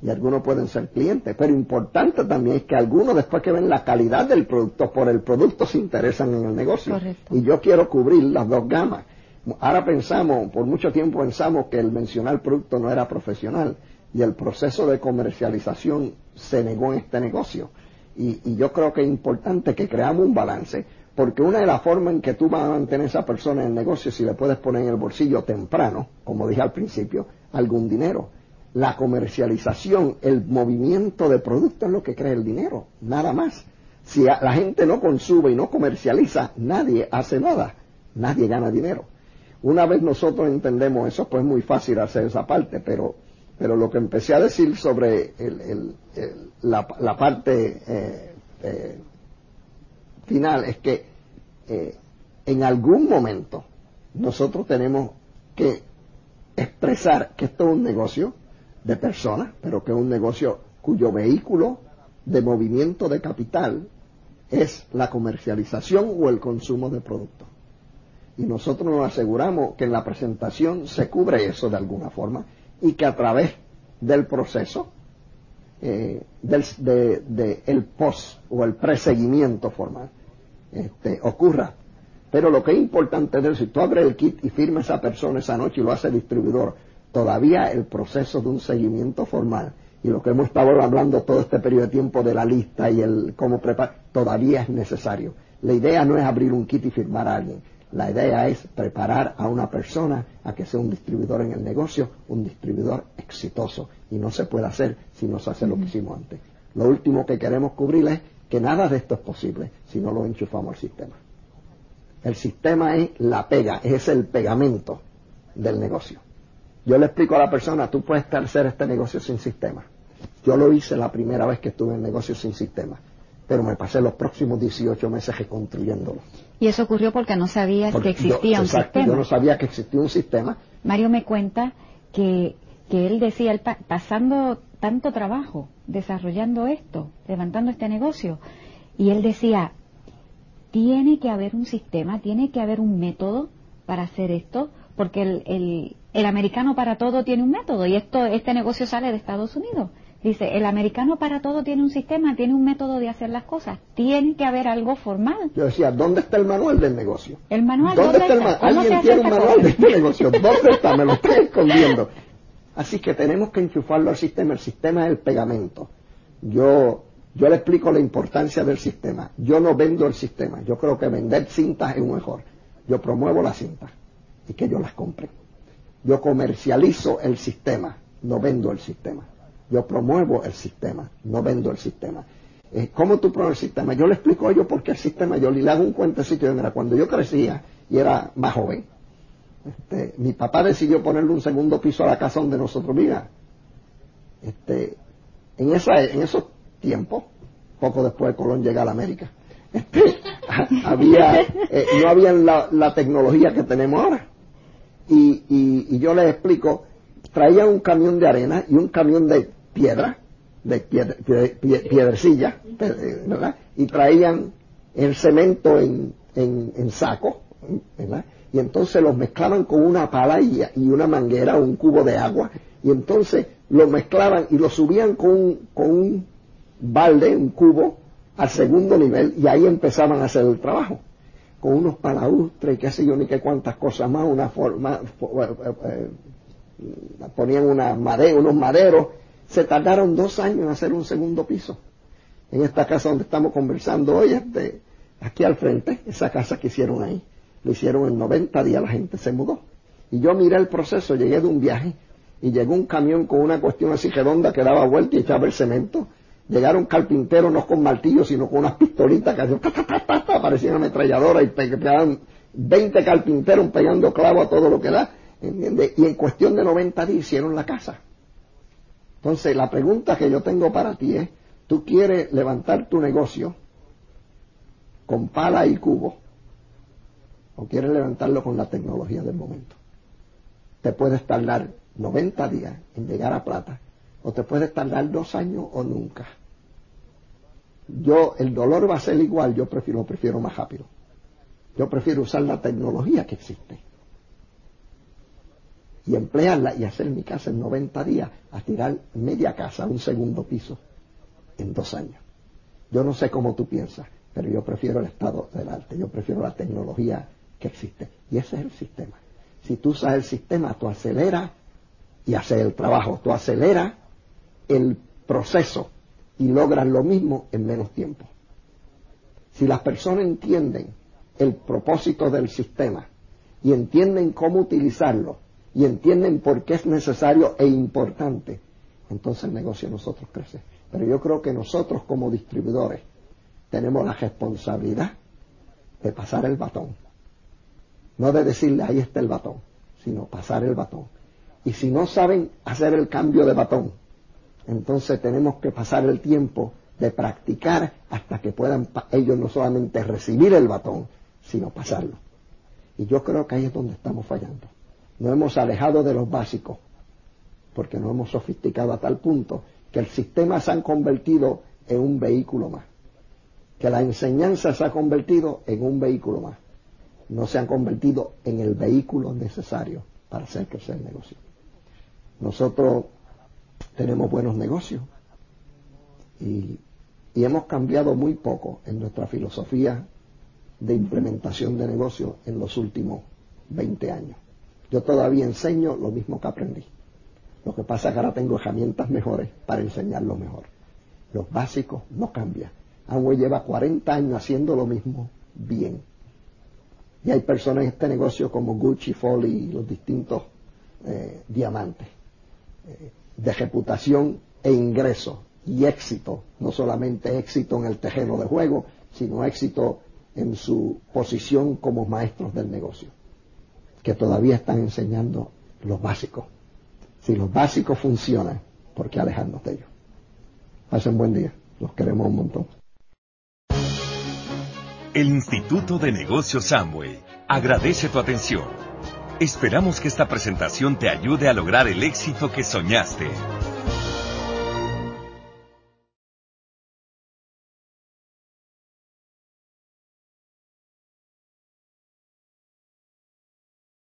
y algunos pueden ser clientes, pero importante también es que algunos después que ven la calidad del producto, por el producto se interesan en el negocio. Y yo quiero cubrir las dos gamas. Ahora pensamos, por mucho tiempo pensamos que el mencionar producto no era profesional y el proceso de comercialización se negó en este negocio. Y, yo creo que es importante que creamos un balance, porque una de las formas en que tú vas a mantener a esa persona en el negocio, si le puedes poner en el bolsillo temprano, como dije al principio, algún dinero. La comercialización, el movimiento de producto es lo que crea el dinero, nada más. Si la gente no consume y no comercializa, nadie hace nada, nadie gana dinero. Una vez nosotros entendemos eso, pues es muy fácil hacer esa parte, pero, pero lo que empecé a decir sobre la, parte eh, eh, final es que eh, en algún momento nosotros tenemos que expresar que esto es un negocio de personas, pero que es un negocio cuyo vehículo de movimiento de capital es la comercialización o el consumo de productos y nosotros nos aseguramos que en la presentación se cubre eso de alguna forma y que a través del proceso eh, del de, el post o el preseguimiento formal este, ocurra. Pero lo que es importante es si tú abres el kit y firma esa persona esa noche y lo hace el distribuidor, todavía el proceso de un seguimiento formal y lo que hemos estado hablando todo este periodo de tiempo de la lista y el cómo preparar, todavía es necesario. La idea no es abrir un kit y firmar a alguien. La idea es preparar a una persona a que sea un distribuidor en el negocio, un distribuidor exitoso. Y no se puede hacer si no se hace lo que hicimos antes. Lo último que queremos cubrir es que nada de esto es posible si no lo enchufamos al sistema. El sistema es la pega, es el pegamento del negocio. Yo le explico a la persona, tú puedes hacer este negocio sin sistema. Yo lo hice la primera vez que estuve en negocio sin sistema pero me pasé los próximos 18 meses reconstruyéndolo. Y eso ocurrió porque no sabías que existía un sistema. Yo no sabía que existía un sistema. Mario me cuenta que, que él decía, pasando tanto trabajo desarrollando esto, levantando este negocio, y él decía, tiene que haber un sistema, tiene que haber un método para hacer esto, porque el, el, el americano para todo tiene un método y esto este negocio sale de Estados Unidos. Dice, el americano para todo tiene un sistema, tiene un método de hacer las cosas. Tiene que haber algo formal. Yo decía, ¿dónde está el manual del negocio? El manual, ¿dónde, está el manual? ¿Alguien tiene un manual de este negocio? ¿Dónde está? Me lo estoy escondiendo. Así que tenemos que enchufarlo al sistema. El sistema es el pegamento. Yo, yo le explico la importancia del sistema. Yo no vendo el sistema. Yo creo que vender cintas es mejor. Yo promuevo las cintas y que ellos las compren. Yo comercializo el sistema, no vendo el sistema. Yo promuevo el sistema, no vendo el sistema. Eh, ¿Cómo tú promueves el sistema? Yo le explico a ellos por qué el sistema, yo le hago un cuentecito de mira, cuando yo crecía y era más joven, este, mi papá decidió ponerle un segundo piso a la casa donde nosotros vivíamos. Este, en, en esos tiempos, poco después de Colón llega a la América, este, había, eh, no había la, tecnología que tenemos ahora. Y, y yo les explico, traía un camión de arena y un camión de piedra, de piedrecilla, ¿verdad? Y traían el cemento en, en, saco, ¿verdad? Y entonces los mezclaban con una pala y, una manguera, un cubo de agua, y entonces lo mezclaban y lo subían con, con un balde, un cubo, al segundo nivel, y ahí empezaban a hacer el trabajo con unos palaustres y qué sé yo ni qué cuántas cosas más, una forma, eh, eh, ponían una unos maderos, se tardaron dos años en hacer un segundo piso. En esta casa donde estamos conversando hoy, este, aquí al frente, esa casa que hicieron ahí, lo hicieron en 90 días, la gente se mudó. Y yo miré el proceso, llegué de un viaje y llegó un camión con una cuestión así redonda que daba vuelta y echaba el cemento Llegaron carpinteros no con martillos, sino con unas pistolitas que hacían, parecían ametralladoras y pegaban 20 carpinteros pegando clavo a todo lo que da. Y en cuestión de 90 días hicieron la casa. Entonces, la pregunta que yo tengo para ti es, ¿tú quieres levantar tu negocio con pala y cubo? ¿O quieres levantarlo con la tecnología del momento? Te puedes tardar 90 días en llegar a plata o te puedes tardar dos años o nunca. Yo, el dolor va a ser igual, yo prefiero, prefiero más rápido. Yo prefiero usar la tecnología que existe y emplearla y hacer mi casa en 90 días a tirar media casa un segundo piso en dos años. Yo no sé cómo tú piensas, pero yo prefiero el estado del arte, yo prefiero la tecnología que existe. Y ese es el sistema. Si tú usas el sistema, tú aceleras y haces el trabajo, tú aceleras el proceso y logran lo mismo en menos tiempo. Si las personas entienden el propósito del sistema y entienden cómo utilizarlo y entienden por qué es necesario e importante, entonces el negocio de nosotros crece. Pero yo creo que nosotros como distribuidores tenemos la responsabilidad de pasar el batón. No de decirle ahí está el batón, sino pasar el batón. Y si no saben hacer el cambio de batón, entonces tenemos que pasar el tiempo de practicar hasta que puedan ellos no solamente recibir el batón, sino pasarlo. Y yo creo que ahí es donde estamos fallando. Nos hemos alejado de los básicos, porque nos hemos sofisticado a tal punto que el sistema se ha convertido en un vehículo más, que la enseñanza se ha convertido en un vehículo más, no se han convertido en el vehículo necesario para hacer crecer el negocio. Nosotros tenemos buenos negocios y, hemos cambiado muy poco en nuestra filosofía de implementación de negocios en los últimos 20 años. Yo todavía enseño lo mismo que aprendí. Lo que pasa es que ahora tengo herramientas mejores para enseñarlo mejor. Los básicos no cambian. Amway lleva 40 años haciendo lo mismo bien. Y hay personas en este negocio como Gucci, Foley y los distintos eh, diamantes. Eh, de reputación e ingreso y éxito, no solamente éxito en el terreno de juego, sino éxito en su posición como maestros del negocio, que todavía están enseñando los básicos. Si los básicos funcionan, ¿por qué alejarnos de ellos? Pasen buen día, los queremos un montón. El Instituto de Negocios Samway agradece tu atención Esperamos que esta presentación te ayude a lograr el éxito que soñaste.